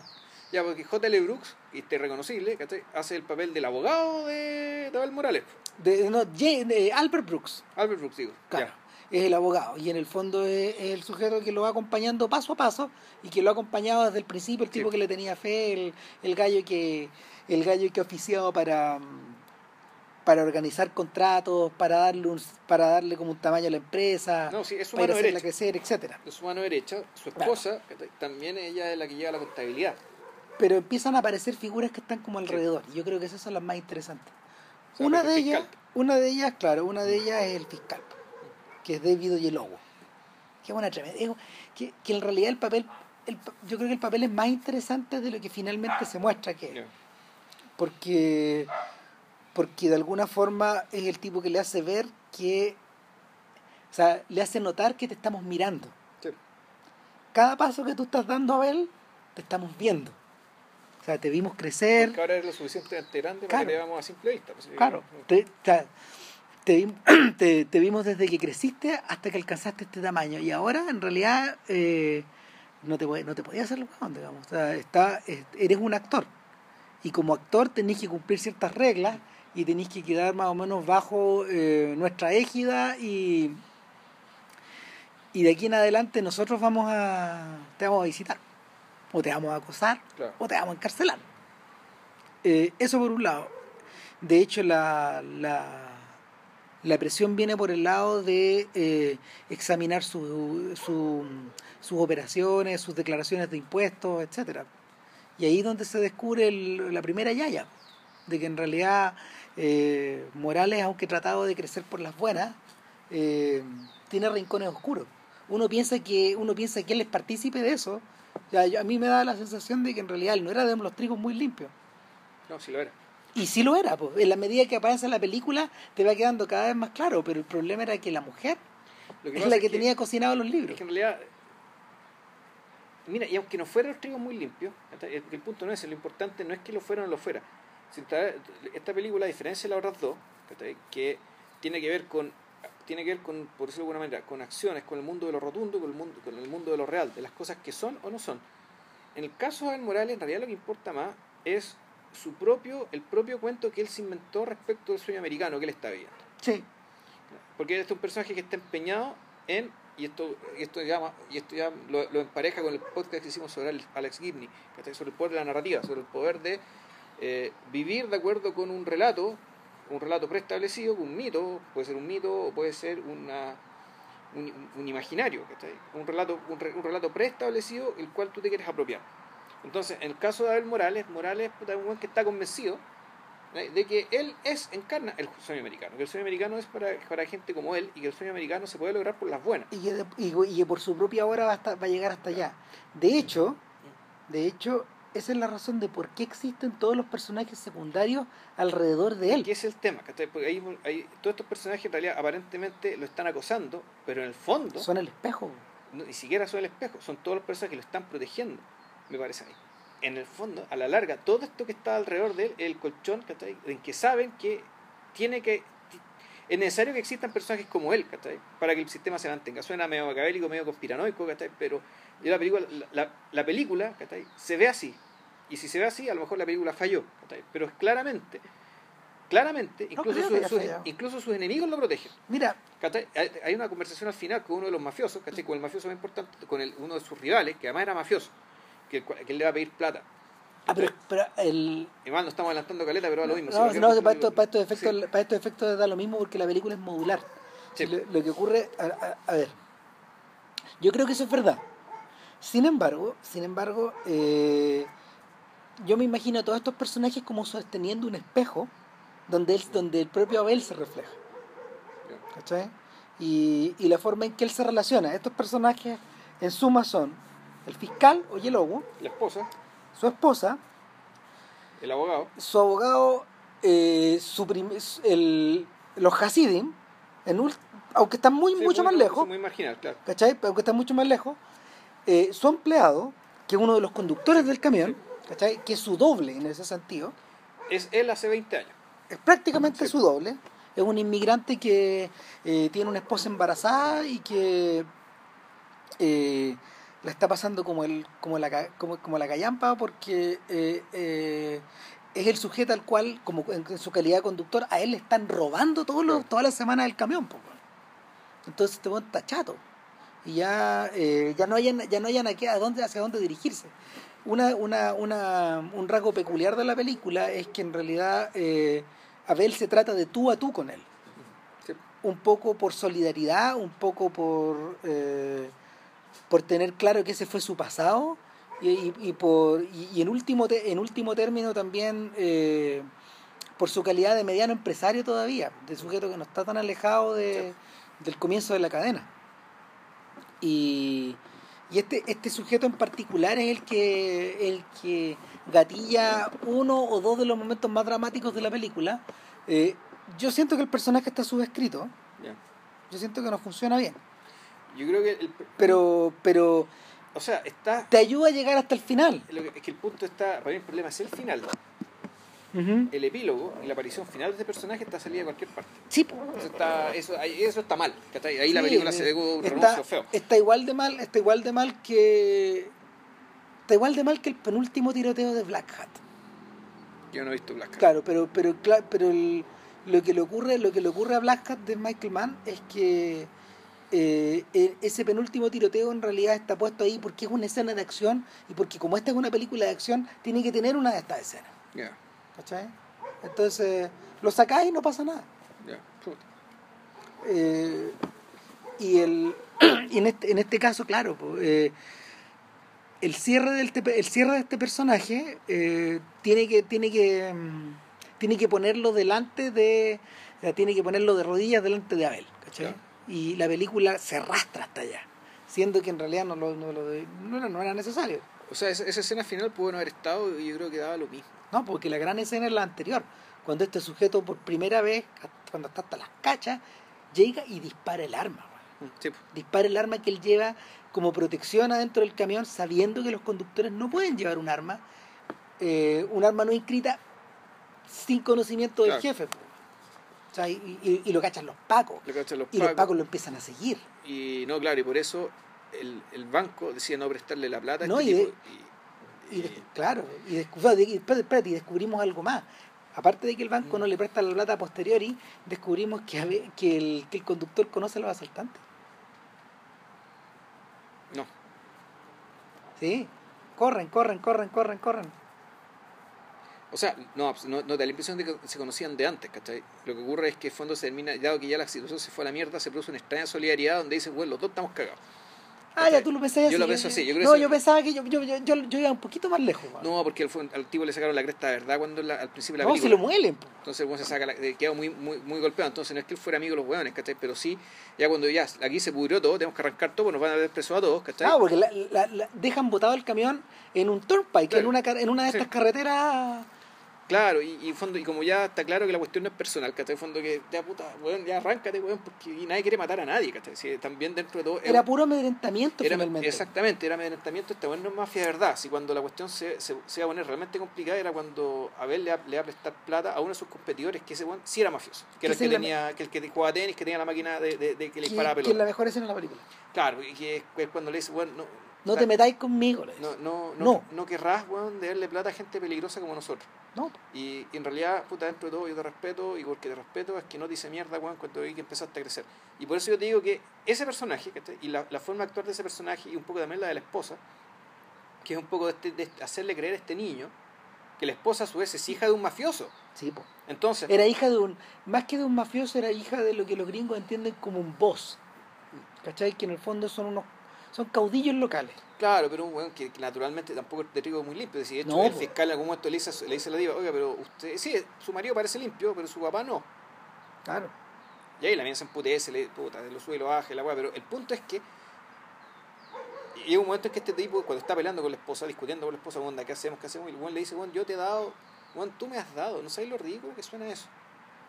Ya, porque J.L. Brooks, y este reconocible, ¿cachai? hace el papel del abogado de Abel Morales. De, no, Ye- de Albert Brooks. Albert Brooks, digo. Claro. Ya. Es el abogado y en el fondo es, es el sujeto que lo va acompañando paso a paso y que lo ha acompañado desde el principio, el tipo Sí. que le tenía fe, el, el gallo que el gallo que ha oficiado para mm, para organizar contratos, para darle un, para darle como un tamaño a la empresa, No, sí, es su para hacerla derecha. crecer, etcétera. de su mano derecha, su esposa, también ella es la que lleva la contabilidad. Pero empiezan a aparecer figuras que están como alrededor. y Yo creo que esas son las más interesantes. O sea, una de ellas, una de ellas, claro, una de ellas es el fiscal, que es David Oyelowo. Qué buena tremenda. Que, que en realidad el papel, el yo creo que el papel es más interesante de lo que finalmente se muestra que es. Porque, porque de alguna forma es el tipo que le hace ver que, o sea, le hace notar que te estamos mirando. Sí. Cada paso que tú estás dando, Abel, te estamos viendo. O sea, te vimos crecer. Porque ahora es lo suficientemente grande Claro. para que te veamos a simple vista. pues, Claro, eh, te, te, vi- te- te vimos desde que creciste hasta que alcanzaste este tamaño y ahora en realidad eh, no te no te podías hacer lo digamos. O sea, está, es- eres un actor y como actor tenés que cumplir ciertas reglas y tenés que quedar más o menos bajo eh, nuestra égida y, y de aquí en adelante nosotros vamos a te vamos a visitar o te vamos a acosar Claro. o te vamos a encarcelar. Eh, eso por un lado. De hecho, la, la, la presión viene por el lado de eh, examinar su, su- sus operaciones, sus declaraciones de impuestos, etcétera. Y ahí es donde se descubre la primera yaya, de que en realidad eh, Morales, aunque tratado de crecer por las buenas, eh, tiene rincones oscuros. Uno piensa que uno piensa que él es partícipe de eso. Ya, yo- a mí me da la sensación de que en realidad él no era de los trigos muy limpios. No, sí lo era. Y sí lo era, pues. en la medida que aparece en la película te va quedando cada vez más claro, pero el problema era que la mujer Lo es la que, tenía cocinado los es libros. que en realidad. Mira, y aunque no fueran los trigos muy limpios, el, el punto no es, lo importante no es que lo fuera o no lo fuera. Esta, película, a diferencia de las otras dos, que tiene que ver con tiene que ver con, por decirlo de alguna manera, con acciones, con el mundo de lo rotundo, con el mundo, con el mundo de lo real, de las cosas que son o no son. En el caso de Morales, en realidad lo que importa más es su propio, el propio cuento que él se inventó respecto del sueño americano que él está viviendo. Sí, Porque este es un personaje que está empeñado en, y esto, y esto, llama, y esto ya lo, lo empareja con el podcast que hicimos sobre el- Alex Gibney, sobre el poder de la narrativa, sobre el poder de eh, vivir de acuerdo con un relato un relato preestablecido, un mito, puede ser un mito o puede ser una, un, un imaginario. Un relato, un, re- un relato preestablecido el cual tú te quieres apropiar. Entonces, en el caso de Abel Morales, Morales puta, es un weón que está convencido ¿eh? de que él es, encarna el sueño americano, que el sueño americano es para, para gente como él y que el sueño americano se puede lograr por las buenas. y que, y, y que por su propia obra va va a llegar hasta allá. De hecho, de hecho, esa es la razón de por qué existen todos los personajes secundarios alrededor de él. ¿Qué es el tema? Porque ahí, ahí- todos estos personajes en realidad aparentemente lo están acosando, pero en el fondo Son el espejo. no- ni siquiera son el espejo, son todos los personajes que lo están protegiendo, me parece a mí. En el fondo, a la larga, todo esto que está alrededor de él es el colchón ¿cachai? en que saben que tiene que es necesario que existan personajes como él ¿cachai? para que el sistema se mantenga. Suena medio macabélico, medio conspiranoico, ¿cachai? pero yo la película, la, la- la película ¿cachai? se ve así. Y si se ve así, a lo mejor la película falló. ¿cachai? Pero es claramente, claramente, incluso, sus- incluso sus enemigos lo protegen. Mira, hay una conversación al final con uno de los mafiosos, ¿cachai? con el mafioso más importante, con el, uno de sus rivales, que además era mafioso, que, que él le va a pedir plata. ah, pero, pero el, Igual no estamos adelantando caleta, pero va lo mismo. No, si no, lo para, esto- para estos Sí. efectos, para estos efectos da lo mismo porque la película es modular. Sí. Lo, lo que ocurre, a, a- a ver, yo creo que eso es verdad. Sin embargo, sin embargo, eh, yo me imagino a todos estos personajes como sosteniendo un espejo donde, él, donde el propio Abel se refleja. ¿Cachai? Y, y la forma en que él se relaciona. Estos personajes, en suma, son el fiscal, Oyelowo, La esposa, su esposa, el abogado, su abogado, eh, su el, los Hasidim, en ul- aunque están muy, Sí, mucho muy- más lejos, Muy marginal, claro. ¿cachai? Aunque están mucho más lejos, eh, su empleado, que es uno de los conductores del camión, ¿cachai? Que es su doble en ese sentido, Es él hace 20 años. es prácticamente Sí. su doble. Es un inmigrante que eh, tiene una esposa embarazada y que eh, la está pasando como el como la como, como la callampa porque eh, eh, es el sujeto al cual como en, su calidad de conductor a él le están robando todos los, todas las semanas el camión po, entonces este weón está chato y ya eh, ya no hayan ya no hayan aquí a dónde hacia dónde dirigirse una, una, una, un rasgo peculiar de la película es que en realidad Abel se trata de tú a tú con él. Sí. Un poco por solidaridad, un poco por, por tener claro que ese fue su pasado y, y- y por, y, en, último te- en último término también eh, por su calidad de mediano empresario todavía, de sujeto que no está tan alejado de, del comienzo de la cadena. Y, y este, este sujeto en particular es el que, el que gatilla uno o dos de los momentos más dramáticos de la película. Eh, yo siento que el personaje está subescrito. Ya. Yo siento que no funciona bien. Yo creo que, el, Pero, pero o sea, está, te ayuda a llegar hasta el final. es que el punto está, para mí el problema es el final. El epílogo y la aparición final de este personaje está salida de cualquier parte. Sí. Eso está, eso, eso está mal. Ahí la Sí, película eh, se dejó un está, renuncio feo. está igual de mal, está igual de mal que está igual de mal que el penúltimo tiroteo de Black Hat. Yo no he visto Black Cat. Claro, pero pero cla- pero el- lo que le ocurre lo que le ocurre a Black Hat de Michael Mann es que eh, ese penúltimo tiroteo en realidad está puesto ahí porque es una escena de acción y porque como esta es una película de acción tiene que tener una de estas escenas, Ya, ¿cachai? Entonces lo sacáis y no pasa nada. Eh, y el y en este en este caso claro eh, el cierre del te- el cierre de este personaje eh, tiene que tiene que mm, tiene que ponerlo delante de o sea, tiene que ponerlo de rodillas delante de Abel ¿cachai? Y la película se arrastra hasta allá siendo que en realidad no lo, no, lo no era, no era necesario O sea, esa, esa escena final pudo no haber estado y yo creo que daba lo mismo. no porque la gran escena es la anterior cuando este sujeto por primera vez cuando está hasta las cachas llega y dispara el arma weón. Sí, dispara el arma que él lleva como protección adentro del camión, sabiendo que los conductores no pueden llevar un arma, eh, un arma no inscrita, sin conocimiento del Claro. jefe. O sea, y, y- y lo cachan los pacos. Le cachan los Y los pacos. lo empiezan a seguir. Y no, claro, y por eso el, el banco decía no prestarle la plata No, este y de- tipo. y- Y claro, y, descu- y espérate, espérate, y descubrimos algo más. Aparte de que el banco no le presta la plata a posteriori, descubrimos que, que, el, que el conductor conoce a los asaltantes. no, Sí, corren, corren, corren, corren, corren. O sea, no, no, no da la impresión de que se conocían de antes, ¿cachai? Lo que ocurre es que en fondo se termina, dado que ya la situación se fue a la mierda, se produce una extraña solidaridad donde dicen, bueno, los dos estamos cagados. Ah, ya tú lo pensás así. Yo lo pienso así. Yo creo no, que yo pensaba que yo, yo, yo, yo, yo iba un poquito más lejos. No, porque al, al tipo le sacaron la cresta de verdad cuando la- al principio de la No, película. si lo muelen. po. Entonces el weón se saca la, eh, quedó muy, muy, muy golpeado. Entonces no es que él fuera amigo de los weones, ¿cachai? Pero sí, ya cuando ya aquí se pudrió todo, tenemos que arrancar todo, pues nos van a ver presos a todos, ¿cachai? Ah, porque la, la- la- dejan botado el camión en un turnpike, Claro. en, una, en una de Sí. estas carreteras. Claro, y, y, fondo, y como ya está claro que la cuestión no es personal, ¿cachai? Fondo que ya puta, weón, ya arráncate, weón, porque y nadie quiere matar a nadie, ¿cachai? Si también dentro de todo. Era puro amedrentamiento era- finalmente. exactamente, era amedrentamiento, esta weón no es mafia de verdad. Si cuando la cuestión se, se, se iba a poner realmente complicada era cuando Abel le le va a prestar plata a uno de sus competidores, que ese weón sí era mafioso, que era el que, la- tenía, que el que jugaba tenis, que tenía la máquina de, de, de que le que, disparaba que pelota. es la mejor escena de la película. Claro, y que es, es cuando le dice, weón, no, No te metáis conmigo, no, no, no, No. no querrás, weón, de darle plata a gente peligrosa como nosotros. No. Y, en realidad, puta, dentro de todo yo te respeto, y porque te respeto es que no te hice mierda, weón, cuando vi que empezaste a crecer. Y por eso yo te digo que ese personaje, y la, la forma de actuar de ese personaje, y un poco también la de la esposa, que es un poco de, este- de este- hacerle creer a este niño que la esposa a su vez es hija de un mafioso. Sí, po. Entonces, Era hija de un. Más que de un mafioso, era hija de lo que los gringos entienden como un boss. ¿Cachai? Que en el fondo son unos. Son caudillos locales. claro, pero un weón que, que naturalmente tampoco es de trigo muy limpio. Es decir, de hecho, No, el fiscal en algún momento le dice, le dice a la diva, oiga, pero usted, sí, su marido parece limpio, pero su papá no. Claro. Y ahí la mina se emputece, le puta, lo sube y lo baja, la weá, pero el punto es que y llega un momento en que este tipo, cuando está peleando con la esposa, discutiendo con la esposa, onda, ¿qué hacemos? ¿Qué hacemos? Y el weón le dice, weón, yo te he dado, weón, tú me has dado, no sabes lo ridículo que suena eso.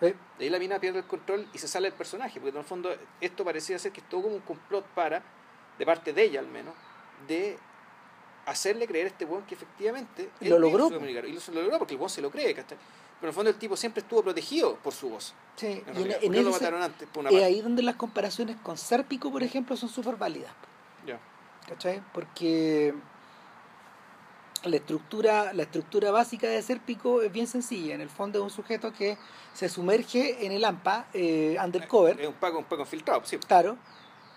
Eh, De ahí la mina pierde el control y se sale el personaje, porque en el fondo esto parecía ser que es todo como un complot para, de parte de ella al menos, de hacerle creer a este weón que efectivamente Y él lo logró. Y lo, lo logró porque el weón se lo cree, ¿cachai? Pero en el fondo el tipo siempre estuvo protegido por su voz. sí. En Y en, realidad. en ¿Por qué lo mataron antes? Por una es parte. ahí donde las comparaciones con Sérpico, por ejemplo, son súper válidas. Ya. ¿Cachai? Porque la estructura, la estructura básica de Sérpico es bien sencilla. En el fondo es un sujeto que se sumerge en el AMPA, eh, undercover, Es un paco, un paco infiltrado, sí. claro,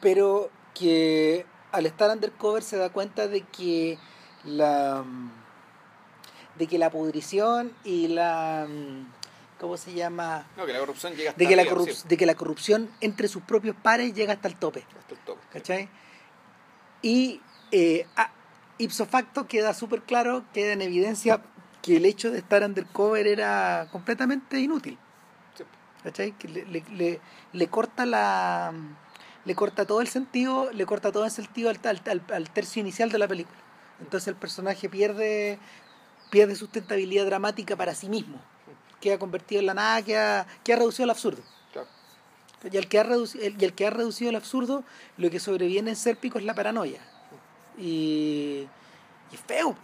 pero que al estar undercover se da cuenta de que la de que la pudrición y la ¿cómo se llama? No, que la corrupción llega hasta De que la, corrup- de que la corrupción entre sus propios pares llega hasta el tope. hasta el tope. ¿cachai? Y eh, a- ipso facto queda súper claro, queda en evidencia que el hecho de estar undercover era completamente inútil, Sí. ¿cachai? Que le, le, le- le corta la le corta todo el sentido, le corta todo el sentido al, al, tercio inicial de la película. Entonces el personaje pierde pierde sustentabilidad dramática para sí mismo. Queda convertido en la nada, queda, queda reducido al absurdo. Y el, que ha reduci- el- y el que ha reducido el absurdo, lo que sobreviene en Sérpico es la paranoia. Y, y es feo.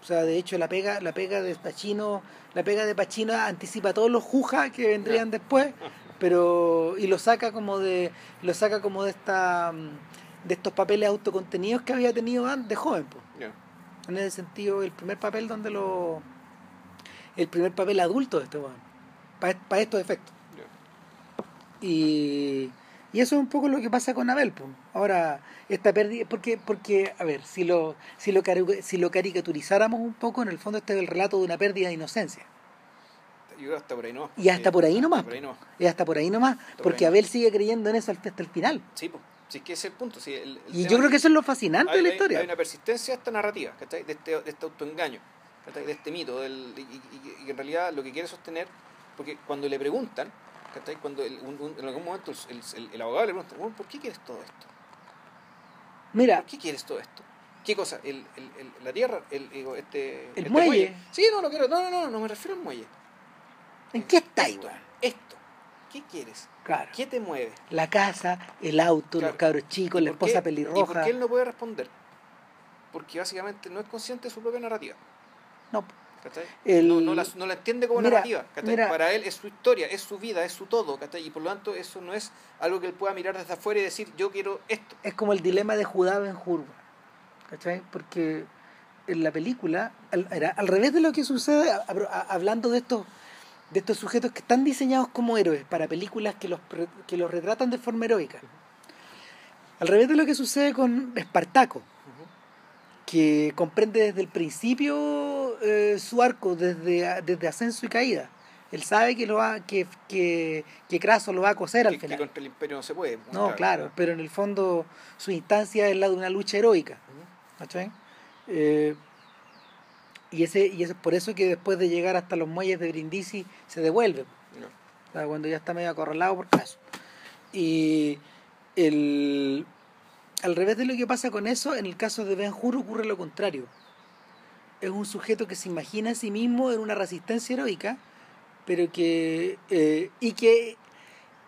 O sea, de hecho, la pega, la pega de Pacino, la pega de Pacino anticipa todos los jujas que vendrían después, pero y lo saca como de lo saca como de esta mm, de estos papeles autocontenidos que había tenido antes de joven. Ya. En ese sentido, el primer papel donde lo el primer papel adulto de este weón. Para estos efectos. Y, y eso es un poco lo que pasa con Abel. po. Ahora, esta pérdida, porque, porque, a ver, si lo, si, lo si lo caricaturizáramos un poco, en el fondo este es el relato de una pérdida de inocencia. Yo creo hasta por ahí nomás. Y hasta por ahí nomás. Por ahí nomás. Y hasta por ahí nomás, por porque ahí. Abel sigue creyendo en eso hasta hasta el final. Sí, pues. Sí, que ese es el punto. Sí, el- el Y yo creo que eso es lo fascinante hay, de la historia. Hay una persistencia a esta narrativa, ¿cachai? De este, de este autoengaño, ¿cachai? De este mito, del, y, y- y en realidad lo que quiere sostener, porque cuando le preguntan, ¿cachai? Cuando el- un- un- en algún momento el, abogado le pregunta, "Bueno, ¿por qué quieres todo esto? Mira, ¿Por qué quieres todo esto? ¿Qué cosa? ¿El, la tierra? El, este, El este muelle. Sí, no, no quiero. No, no, no, no me refiero al muelle. ¿En qué está Esto, esto. ¿Qué quieres? Claro. ¿Qué te mueve? La casa, el auto, Claro. los cabros chicos, la ¿Y por esposa qué- ¿Y por pelirroja. qué él no puede responder? Porque básicamente no es consciente de su propia narrativa. No. El- No, no, la, no la entiende como Mira, narrativa. Para él es su historia, es su vida, es su todo. ¿cachai? Y por lo tanto eso no es algo que él pueda mirar desde afuera y decir yo quiero esto. es como el dilema de Judá Ben ¿cachai? Porque en la película, al, era al revés de lo que sucede, a- a- hablando de estos de estos sujetos que están diseñados como héroes para películas que los, que los retratan de forma heroica. Al revés de lo que sucede con Espartaco, que comprende desde el principio eh, su arco desde, desde ascenso y caída. Él sabe que lo va, que, que, que Craso lo va a coser al Que, que final. contra el imperio no se puede. pues, No, claro, pero en el fondo su instancia es la de una lucha heroica. Eh, y, ese, y eso es por eso que después de llegar hasta los muelles de Brindisi se devuelve. No. O sea, cuando ya está medio acorralado por caso. Y el, al revés de lo que pasa con eso, en el caso de Ben Hur ocurre lo contrario. Es un sujeto que se imagina a sí mismo en una resistencia heroica, pero que. eh, y que.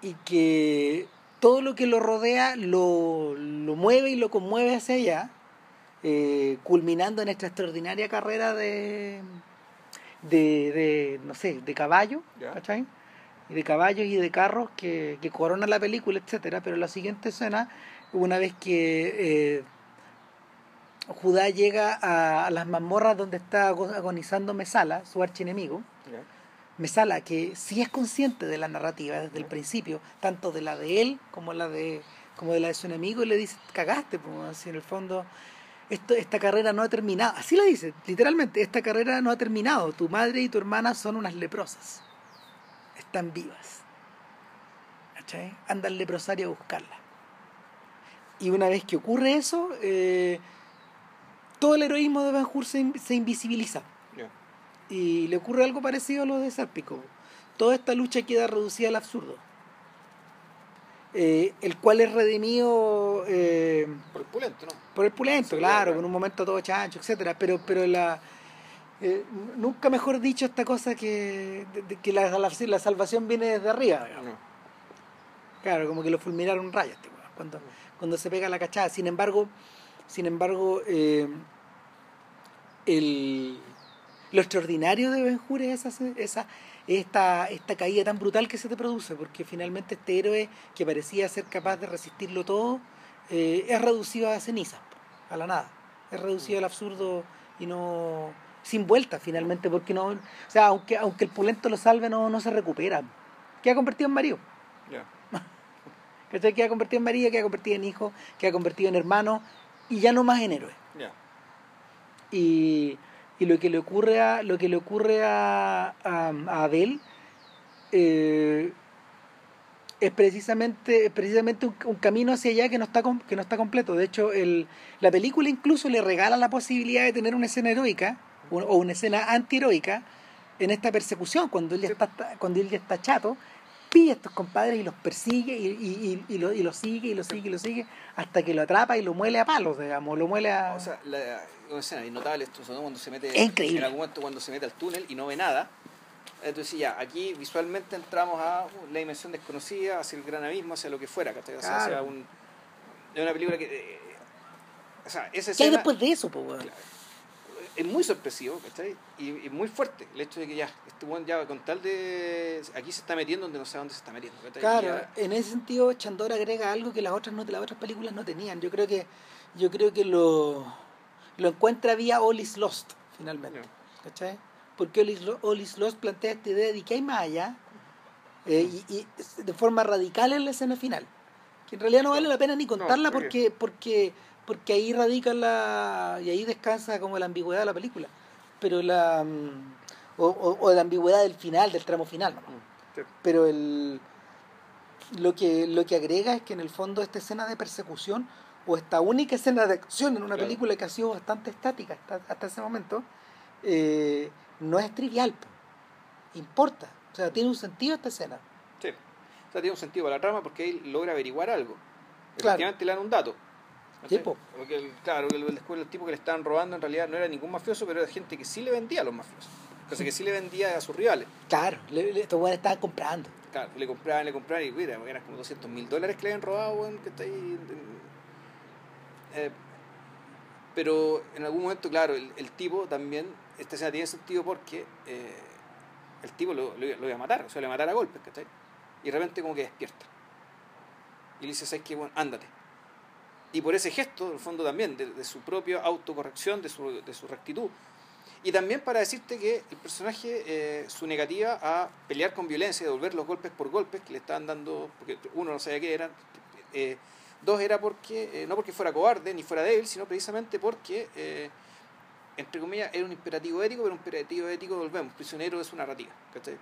y que todo lo que lo rodea lo, lo mueve y lo conmueve hacia allá, eh, culminando en esta extraordinaria carrera de. de, de no sé, de caballo, y de caballos y de carros que, que corona la película, etcétera, pero la siguiente escena, una vez que eh, Judá llega a, a las mazmorras donde está ago- agonizando Mesala, su archienemigo. Mesala, que sí es consciente de la narrativa desde el principio, tanto de la de él como la de como de la de su enemigo, y le dice, cagaste, pues, en el fondo, esto, esta carrera no ha terminado. Así le dice, literalmente, esta carrera no ha terminado. Tu madre y tu hermana son unas leprosas. Están vivas. ¿Cachai? Anda al leprosario a buscarla. Y una vez que ocurre eso, eh, todo el heroísmo de Ben Hur se, in- se invisibiliza. Y le ocurre algo parecido a lo de Sárpico. Toda esta lucha queda reducida al absurdo. Eh, el cual es redimido eh, Por el pulento, ¿no? por el pulento, Sí, claro, con un momento todo chancho, etcétera Pero, pero la eh, nunca mejor dicho esta cosa que, de- de que la, la, la salvación viene desde arriba. No. Claro, como que lo fulminaron rayos este cuando, cuando se pega la cachada. Sin embargo, sin embargo, el, lo extraordinario de Ben Hur es esa, esa, esta, esta caída tan brutal que se te produce, porque finalmente este héroe que parecía ser capaz de resistirlo todo, eh, es reducido a cenizas, a la nada. Es reducido al absurdo y no sin vuelta finalmente, porque no, o sea, aunque, aunque el pulento lo salve, no, no se recupera. Queda convertido en marido. ¿Cachai? Queda convertido en marido, queda convertido en hijo, queda convertido en hermano y ya no más en héroe. Y, y lo que le ocurre a, lo que le ocurre a, a, a Abel eh, es precisamente, es precisamente un, un camino hacia allá que no está que no está completo. De hecho, el, la película incluso le regala la posibilidad de tener una escena heroica o, o una escena antiheroica en esta persecución, cuando él ya está, cuando él ya está chato, pilla a estos compadres y los persigue y, y, y, y lo, y lo sigue y lo sigue y lo sigue hasta que lo atrapa y lo muele a palos, digamos, lo muele a... O sea, la, escena innotable esto, sobre todo cuando se mete Es increíble. en algún momento cuando se mete al túnel y no ve nada. Entonces ya, aquí visualmente entramos a uh, la dimensión desconocida, hacia el gran abismo, hacia lo que fuera, sea, Claro. hacia un, es una película que... eh, o sea, esa ¿Qué hay escena después de eso, po, weón? Es muy sorpresivo, ¿cachai? Y, y muy fuerte el hecho de que ya, este buen ya con tal de... Aquí se está metiendo donde no sé dónde se está metiendo, ¿cachai? Claro, Ya- en ese sentido Chandor agrega algo que las otras no, las otras películas no tenían. Yo creo que yo creo que lo lo encuentra vía All is Lost finalmente, ¿cachai? Porque All is, Lo- All is Lost plantea esta idea de que hay más allá eh, y, y de forma radical en la escena final, que en realidad no vale la pena ni contarla ¿por porque porque porque ahí radica la y ahí descansa como la ambigüedad de la película, pero la mm, o, o, o la ambigüedad del final, del tramo final. Mm, sí. pero el lo que lo que agrega es que en el fondo esta escena de persecución o esta única escena de acción en una Claro. película que ha sido bastante estática hasta, hasta ese momento eh, no es trivial po. importa o sea tiene un sentido esta escena Sí. O sea, tiene un sentido para la trama porque él logra averiguar algo. Claro. Efectivamente le dan un dato. El- claro, el, el, el tipo que le estaban robando en realidad no era ningún mafioso, pero era gente que sí le vendía a los mafiosos. O sea, que sí le vendía a sus rivales. claro le, le- estos estaban comprando Claro, le compraban, le compraban y mira, eran como 200 mil dólares que le habían robado, weón, que está ahí. eh, pero en algún momento, claro, el, el tipo también, esta escena tiene sentido porque eh, el tipo lo, lo iba a matar, o sea, le iba a matar a golpes, ¿cachai? Y de repente como que despierta. Y le dice, ¿sabes qué? Bueno, ándate. Y por ese gesto, en el fondo también, de, de su propia autocorrección, de su, de su rectitud. Y también para decirte que el personaje, eh, su negativa a pelear con violencia, devolver los golpes por golpes que le estaban dando, porque uno no sabía qué eran, eh, dos era porque, eh, no porque fuera cobarde ni fuera débil, sino precisamente porque eh, entre comillas, era un imperativo ético, pero un imperativo ético, volvemos, prisionero de su narrativa,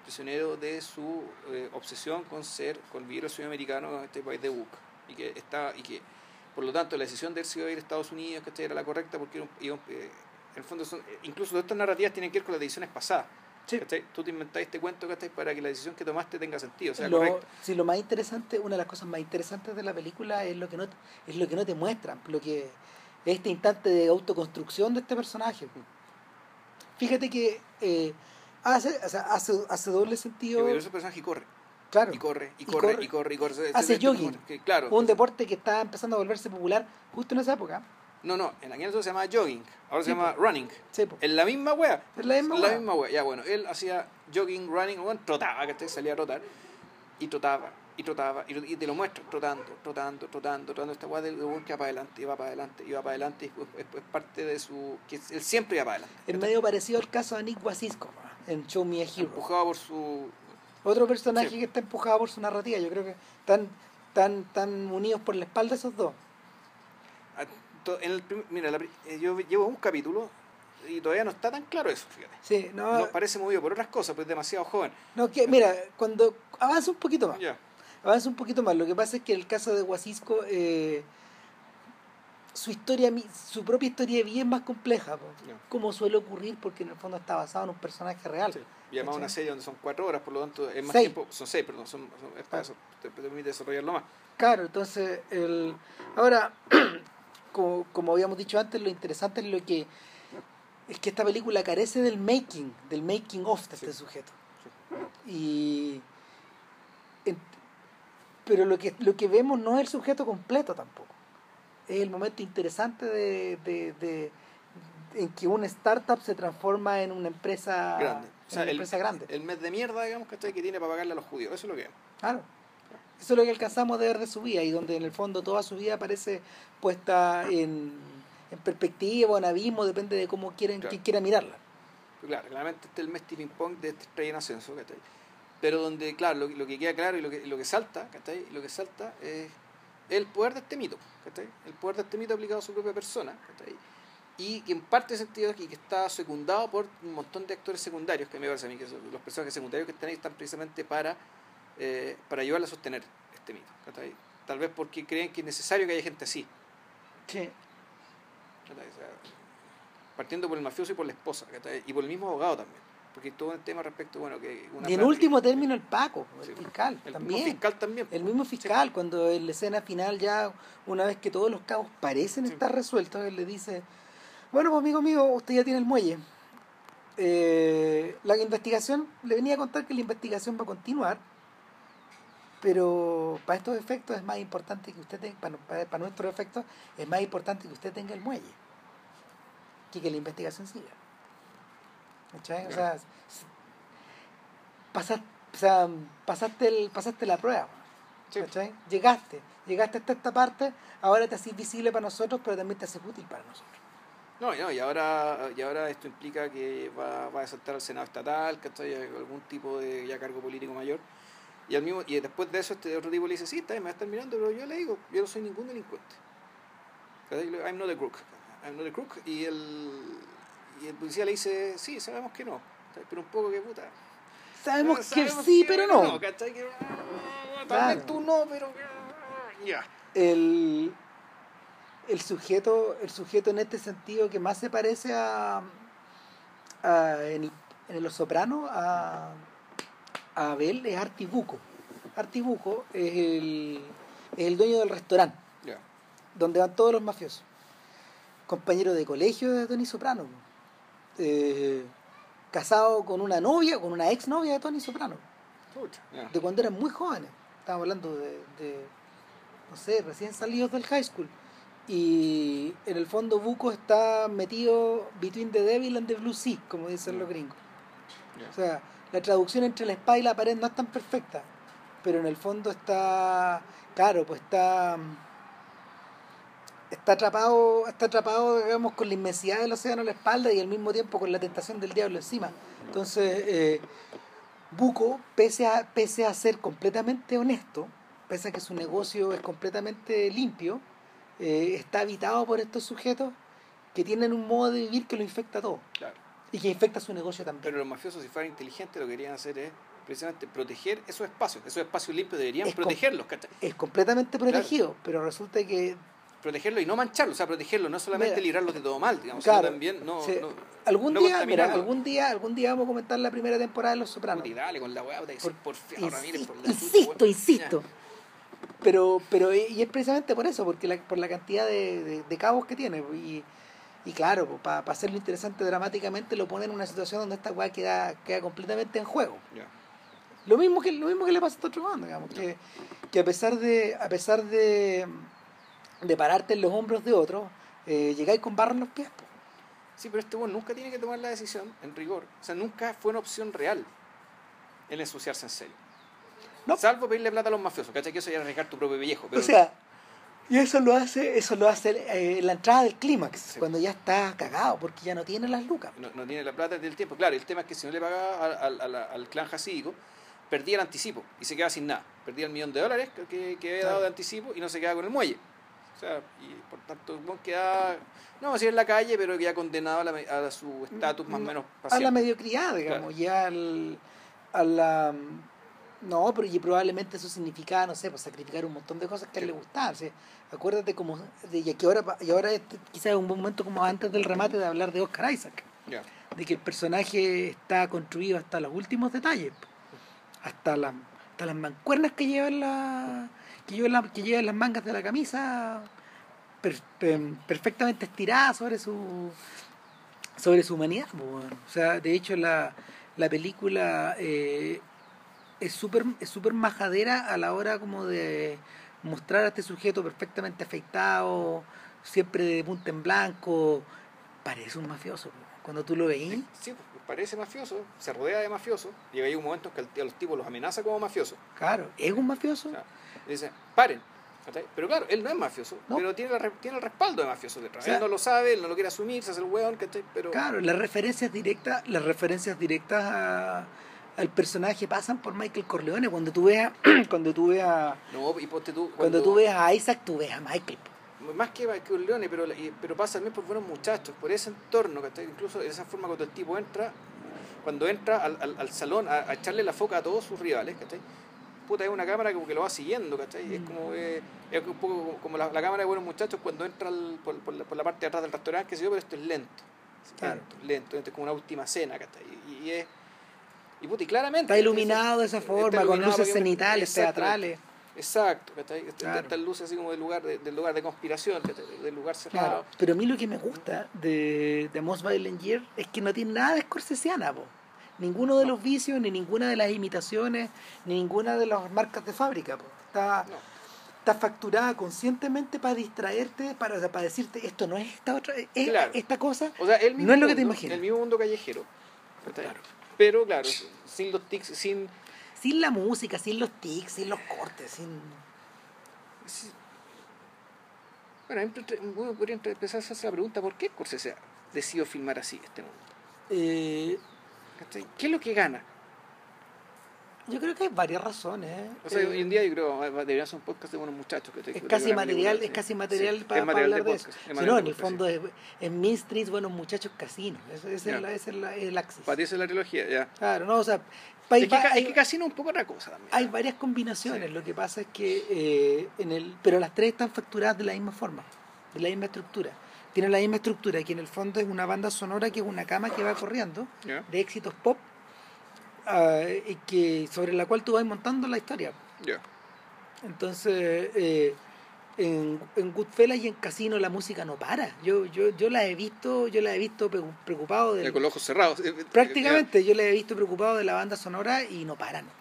prisionero de su eh, obsesión con ser, con vivir el sueño americano en este país de Book, y que, está, y que por lo tanto la decisión de él si iba a ir a Estados Unidos ¿cachai? era la correcta, porque iba eh, en el fondo son, eh, incluso todas estas narrativas tienen que ver con las decisiones pasadas. Sí. ¿cachai? Tú te inventaste este cuento ¿cachai? para que la decisión que tomaste tenga sentido, sea, lo, correcta. sí, lo más interesante, una de las cosas más interesantes de la película es lo que no, es lo que no te muestran, lo que es este instante de autoconstrucción de este personaje. Fíjate que eh, hace, o sea, hace, hace doble sentido. Pero ese personaje corre, Claro, y corre, y Y corre, corre. y corre, y corre. Hace jogging. que, claro. un deporte que está empezando a volverse popular justo en esa época. No, no, en aquel entonces se llamaba jogging, ahora se llama running. Sí, po. En la misma wea. Es la misma la wea. misma wea. Ya, bueno, él hacía jogging, running, bueno, trotaba, que salía a trotar. Y trotaba, y trotaba, y, te lo muestro, trotando, trotando, trotando, trotando. Esta wea del que va para adelante, iba para adelante, iba para adelante, y es, es- parte de su. que él siempre iba para adelante. Es medio parecido al caso de Nick Wacisco en Show Me a Hero. Empujado por su. Otro personaje Sí. que está empujado por su narrativa. Yo creo que están tan, tan unidos por la espalda esos dos. a- to- En el prim- mira, la eh, yo llevo un capítulo y todavía no está tan claro eso, fíjate. Sí, no, No parece movido por otras cosas, pues es demasiado joven. no que, mira, cuando avanza un poquito más. Ya. avanza un poquito más. Lo que pasa es que en el caso de Guasisco, eh, su historia, su propia historia de vida es más compleja, como suele ocurrir, porque en el fondo está basado en un personaje real. Sí. ¿Cachai? una serie donde son cuatro horas, por lo tanto es más Seis. tiempo. Son seis, perdón, son, son- es para eso, te, te permite desarrollarlo más. Claro, entonces, el, ahora, como, como habíamos dicho antes, lo interesante es lo que es que esta película carece del making, del making of de este Sí. sujeto. Y en- pero lo que lo que vemos no es el sujeto completo tampoco. Es el momento interesante de, de, de- en que una startup se transforma en una empresa grande. O sea, una el, empresa grande. el mes de mierda, digamos, ¿cachai? que tiene para pagarle a los judíos. Eso es lo que es. Claro. Eso es lo que alcanzamos de ver de su vida y donde en el fondo toda su vida aparece puesta en, en perspectiva o en abismo, depende de cómo quieren, Claro. quiera mirarla. Claro, claramente este es el mes tipping point de este estrella en ascenso, ¿cachai? Pero donde, claro, lo, que- lo que queda claro y lo que, lo que salta, ¿cachai? Lo que salta es el poder de este mito, ¿cachai? El poder de este mito aplicado a su propia persona, ¿cachai? Y que en parte de sentido y que está secundado por un montón de actores secundarios, que me parece a mí que son los personajes secundarios que están ahí están precisamente para, eh, para ayudarle a sostener este mito, ¿cachai? Tal vez porque creen que es necesario que haya gente así, Sí. ¿cachai? O sea, partiendo por el mafioso y por la esposa, ¿cachai? Y por el mismo abogado también. Porque todo el tema respecto, bueno, que... Una Y en último término el Paco, el Sí. fiscal, El también. mismo fiscal también. El mismo fiscal, cuando en la escena final ya, una vez que todos los cabos parecen Sí. estar resueltos, él le dice, bueno, pues amigo mío, usted ya tiene el muelle. Eh, la investigación, le venía a contar que la investigación va a continuar, pero para estos efectos es más importante que usted tenga, para, para, para nuestros efectos, es más importante que usted tenga el muelle que que la investigación siga. ¿Cachai? O sea, s- pasas- o sea, pasaste, el, pasaste la prueba. Sí. Llegaste, llegaste hasta esta parte, ahora te haces visible para nosotros, pero también te haces útil para nosotros. No, no, y ahora, y ahora esto implica que va, va a saltar al Senado estatal, ¿cachai? algún tipo de ya cargo político mayor. Y, al mismo, y después de eso este otro tipo le dice, sí, está bien, me va a estar mirando, pero yo le digo, yo no soy ningún delincuente. I'm not a crook. I'm not a crook. Y el, y el policía le dice, sí, sabemos que no. Pero un poco que puta. Sabemos, que sí, que pero no. ¿cachai? Que, ah, tal Claro. vez tú no, pero ah, ya. El, el sujeto, el sujeto en este sentido que más se parece a, a- en, el- en Los Sopranos a, a Abel es Artibuco. Artibuco es el, es el dueño del restaurante donde van todos los mafiosos. Compañero de colegio de Tony Soprano. Eh, casado con una novia, con una ex novia de Tony Soprano. De cuando eran muy jóvenes. Estamos hablando de, de, no sé, recién salidos del high school. Y en el fondo Buco está metido between the devil and the blue sea, como dicen los gringos. Ya. O sea, la traducción entre la espada y la pared no es tan perfecta, pero en el fondo está, claro, pues está está atrapado, está atrapado, digamos, con la inmensidad del océano a la espalda y al mismo tiempo con la tentación del diablo encima. Entonces, eh, Buco, pese a, pese a ser completamente honesto, pese a que su negocio es completamente limpio, eh, está habitado por estos sujetos que tienen un modo de vivir que lo infecta todo Claro. y que infecta su negocio también. Pero los mafiosos, si fueran inteligentes, lo que querían hacer es precisamente proteger esos espacios. Esos espacios limpios deberían Es protegerlos, ¿cachai? es completamente protegido, pero resulta que Protegerlos y no mancharlos, o sea, protegerlos, no solamente Mira, librarlos de todo mal, digamos, claro, sino también no, sí. no, algún no día, mira, algún día, algún día vamos a comentar la primera temporada de Los Sopranos. Puta, y dale con la weá, puta, que Por- soy porfiado, Ramírez, por la insisto, insisto. Pero, pero, y es precisamente por eso, porque la, por la cantidad de, de- de cabos que tiene. Y, y claro, para hacerlo interesante dramáticamente, lo pone en una situación donde esta weá queda, queda completamente en juego. Lo mismo que, lo mismo que le pasa a este otro bando, digamos, que, que a pesar de, a pesar de, de pararte en los hombros de otro, eh, llegáis con barro en los pies. po. Sí, pero este weón nunca tiene que tomar la decisión, en rigor. O sea, nunca fue una opción real el ensuciarse en serio. No. Salvo pedirle plata a los mafiosos, ¿cachai? Que eso ya es arriesgar tu propio pellejo. Pero O sea, y eso lo hace, eso lo hace eh, la entrada del clímax, Sí. cuando ya está cagado, porque ya no tiene las lucas. no, no tiene la plata del tiempo. Claro, el tema es que si no le pagaba al, al- al- al clan jasídico, perdía el anticipo y se quedaba sin nada. Perdía el millón de dólares que- que, había Claro. dado de anticipo y no se quedaba con el muelle. O sea, y por tanto, quedaba, no vamos a decir en la calle, pero ya condenado a, la a su estatus más o menos a la paciente. mediocridad, digamos, ya al, a la... No, pero y probablemente eso significaba, no sé, pues sacrificar un montón de cosas que a él le gustaban. ¿sí? Acuérdate como, de, y, que ahora, y ahora este, quizás es un buen momento como antes del remate de hablar de Oscar Isaac, de que el personaje está construido hasta los últimos detalles, hasta, la, hasta las mancuernas que llevan la, que llevan la- que llevan las mangas de la camisa per- per- perfectamente estiradas sobre su sobre su humanidad. weón. O sea, de hecho la, la película eh, es súper es súper majadera a la hora como de mostrar a este sujeto perfectamente afeitado, siempre de punta en blanco, parece un mafioso. Cuando tú lo veís, Sí, parece mafioso, se rodea de mafiosos, y hay un momento en que el- a los tipos los amenaza como mafiosos. claro, es un mafioso. O sea, dicen, paren. Pero claro, él no es mafioso, No. pero tiene, la tiene el respaldo de mafioso detrás. O sea, él no lo sabe, él no lo quiere asumir, se hace el hueón, ¿cachai? Pero Claro, las referencias directas, las referencias directas a- al personaje pasan por Michael Corleone. Cuando tú veas, cuando tú veas, no, y ponte tú, cuando tú a Isaac, tú ves a Michael. más que, que un leone, pero, pero pasa también por buenos muchachos, por ese entorno, ¿cachai? Incluso de esa forma cuando el tipo entra, cuando entra al, al- al salón a, a echarle la foca a todos sus rivales, ¿cachai? Puta, es una cámara como que lo va siguiendo, ¿cachai? Es como, eh, es un poco como- la, la cámara de buenos muchachos cuando entra al- por, por la, por la parte de atrás del restaurante, que sé yo, pero esto es lento. Claro. Lento, lento, lento, es como una última cena, ¿cachai? Y, y es... Y, puta, y claramente... Está iluminado de esa está forma, con luces cenitales, teatrales. Exacto. Este- Claro. Estas luces así como del lugar de, del lugar de conspiración, del lugar cerrado. Claro. Pero a mí lo que me gusta de, de Most Violent Year es que no tiene nada de Scorsesiana, po. Ninguno de los vicios, ni ninguna de las imitaciones, ni ninguna de las marcas de fábrica, po. Está, No. está facturada conscientemente para distraerte, para, para decirte esto no es esta otra, es Claro. esta cosa. O sea, el mismo No es lo que te imaginas. El mismo mundo callejero. Claro. Pero claro, sin los tics, sin... Sin la música, sin los tics, sin los cortes, sin... sin- Bueno, uno podría empezar a hacerse la pregunta, ¿por qué Scorsese decidió filmar así este mundo? Eh. ¿Qué es lo que gana? Yo creo que hay varias razones. ¿eh? O sea, Eh, hoy en día yo creo que debería ser un podcast de buenos muchachos. ¿cachai? es Que casi material, es sí. casi material Sí, para es material hablar de, eso. podcast, es Si no, en el fondo es, en Mean Streets, buenos muchachos casinos. Ese, es, la, ese es la- el axis. sí. Para ti es la trilogía, ya. Claro, no, o sea, pa- Es que, hay, es que Casino es un poco otra cosa también. hay varias combinaciones. Lo que pasa es que eh, en el, pero las tres están facturadas de la misma forma, de la misma estructura. Tienen la misma estructura, que en el fondo es una banda sonora que es una cama que va corriendo de éxitos pop ah, y que sobre la cual tú vas montando la historia. Ya. Entonces, eh, en, en Goodfellas y en Casino la música no para. Yo, yo, yo la he visto, yo la he visto preocu- preocupado de Con los ojos cerrados. prácticamente yo la he visto preocupado de la banda sonora y no para nunca.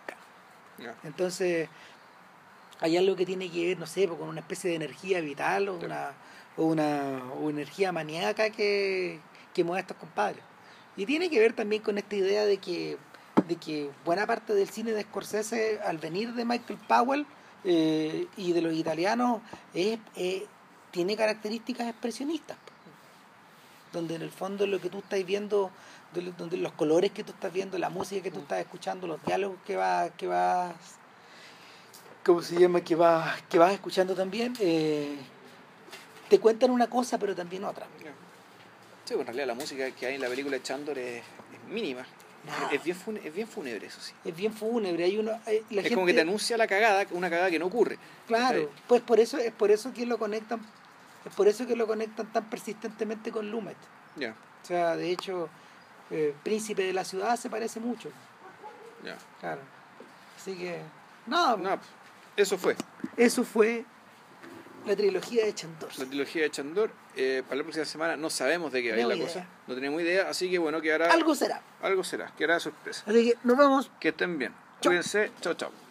Ya. Entonces, hay algo que tiene que ver, no sé, pues, con una especie de energía vital o una, o una o energía maníaca que, que mueve a estos compadres. Y tiene que ver también con esta idea de que, de que buena parte del cine de Scorsese, al venir de Michael Powell eh, y de los italianos, es, eh, tiene características expresionistas. Donde en el fondo lo que tú estás viendo, donde- los colores que tú estás viendo, la música que tú estás escuchando, los diálogos que vas, que vas ¿cómo se llama? que vas, que vas escuchando también, eh, te cuentan una cosa pero también otra. Sí, pues en realidad la música que hay en la película de Chandor es, es mínima. Nada. Es bien, fune- es bien fúnebre, eso sí. Es bien fúnebre, hay uno... hay- la es como que te anuncia la cagada, una cagada que no ocurre. Claro, pues por eso es por eso que lo conectan es por eso que lo conectan tan persistentemente con Lumet. Ya, O sea, de hecho, eh, Príncipe de la Ciudad se parece mucho. ya. Claro. Así que, No, pues, eso fue. eso fue la trilogía de Chandor. La trilogía de Chandor. Eh, para la próxima semana no sabemos de qué va a ir la idea. cosa. No tenemos idea, así que bueno, quedará. Algo será. algo será, quedará sorpresa. Así que nos vemos. Que estén bien. Chau. Cuídense. Chao, chao.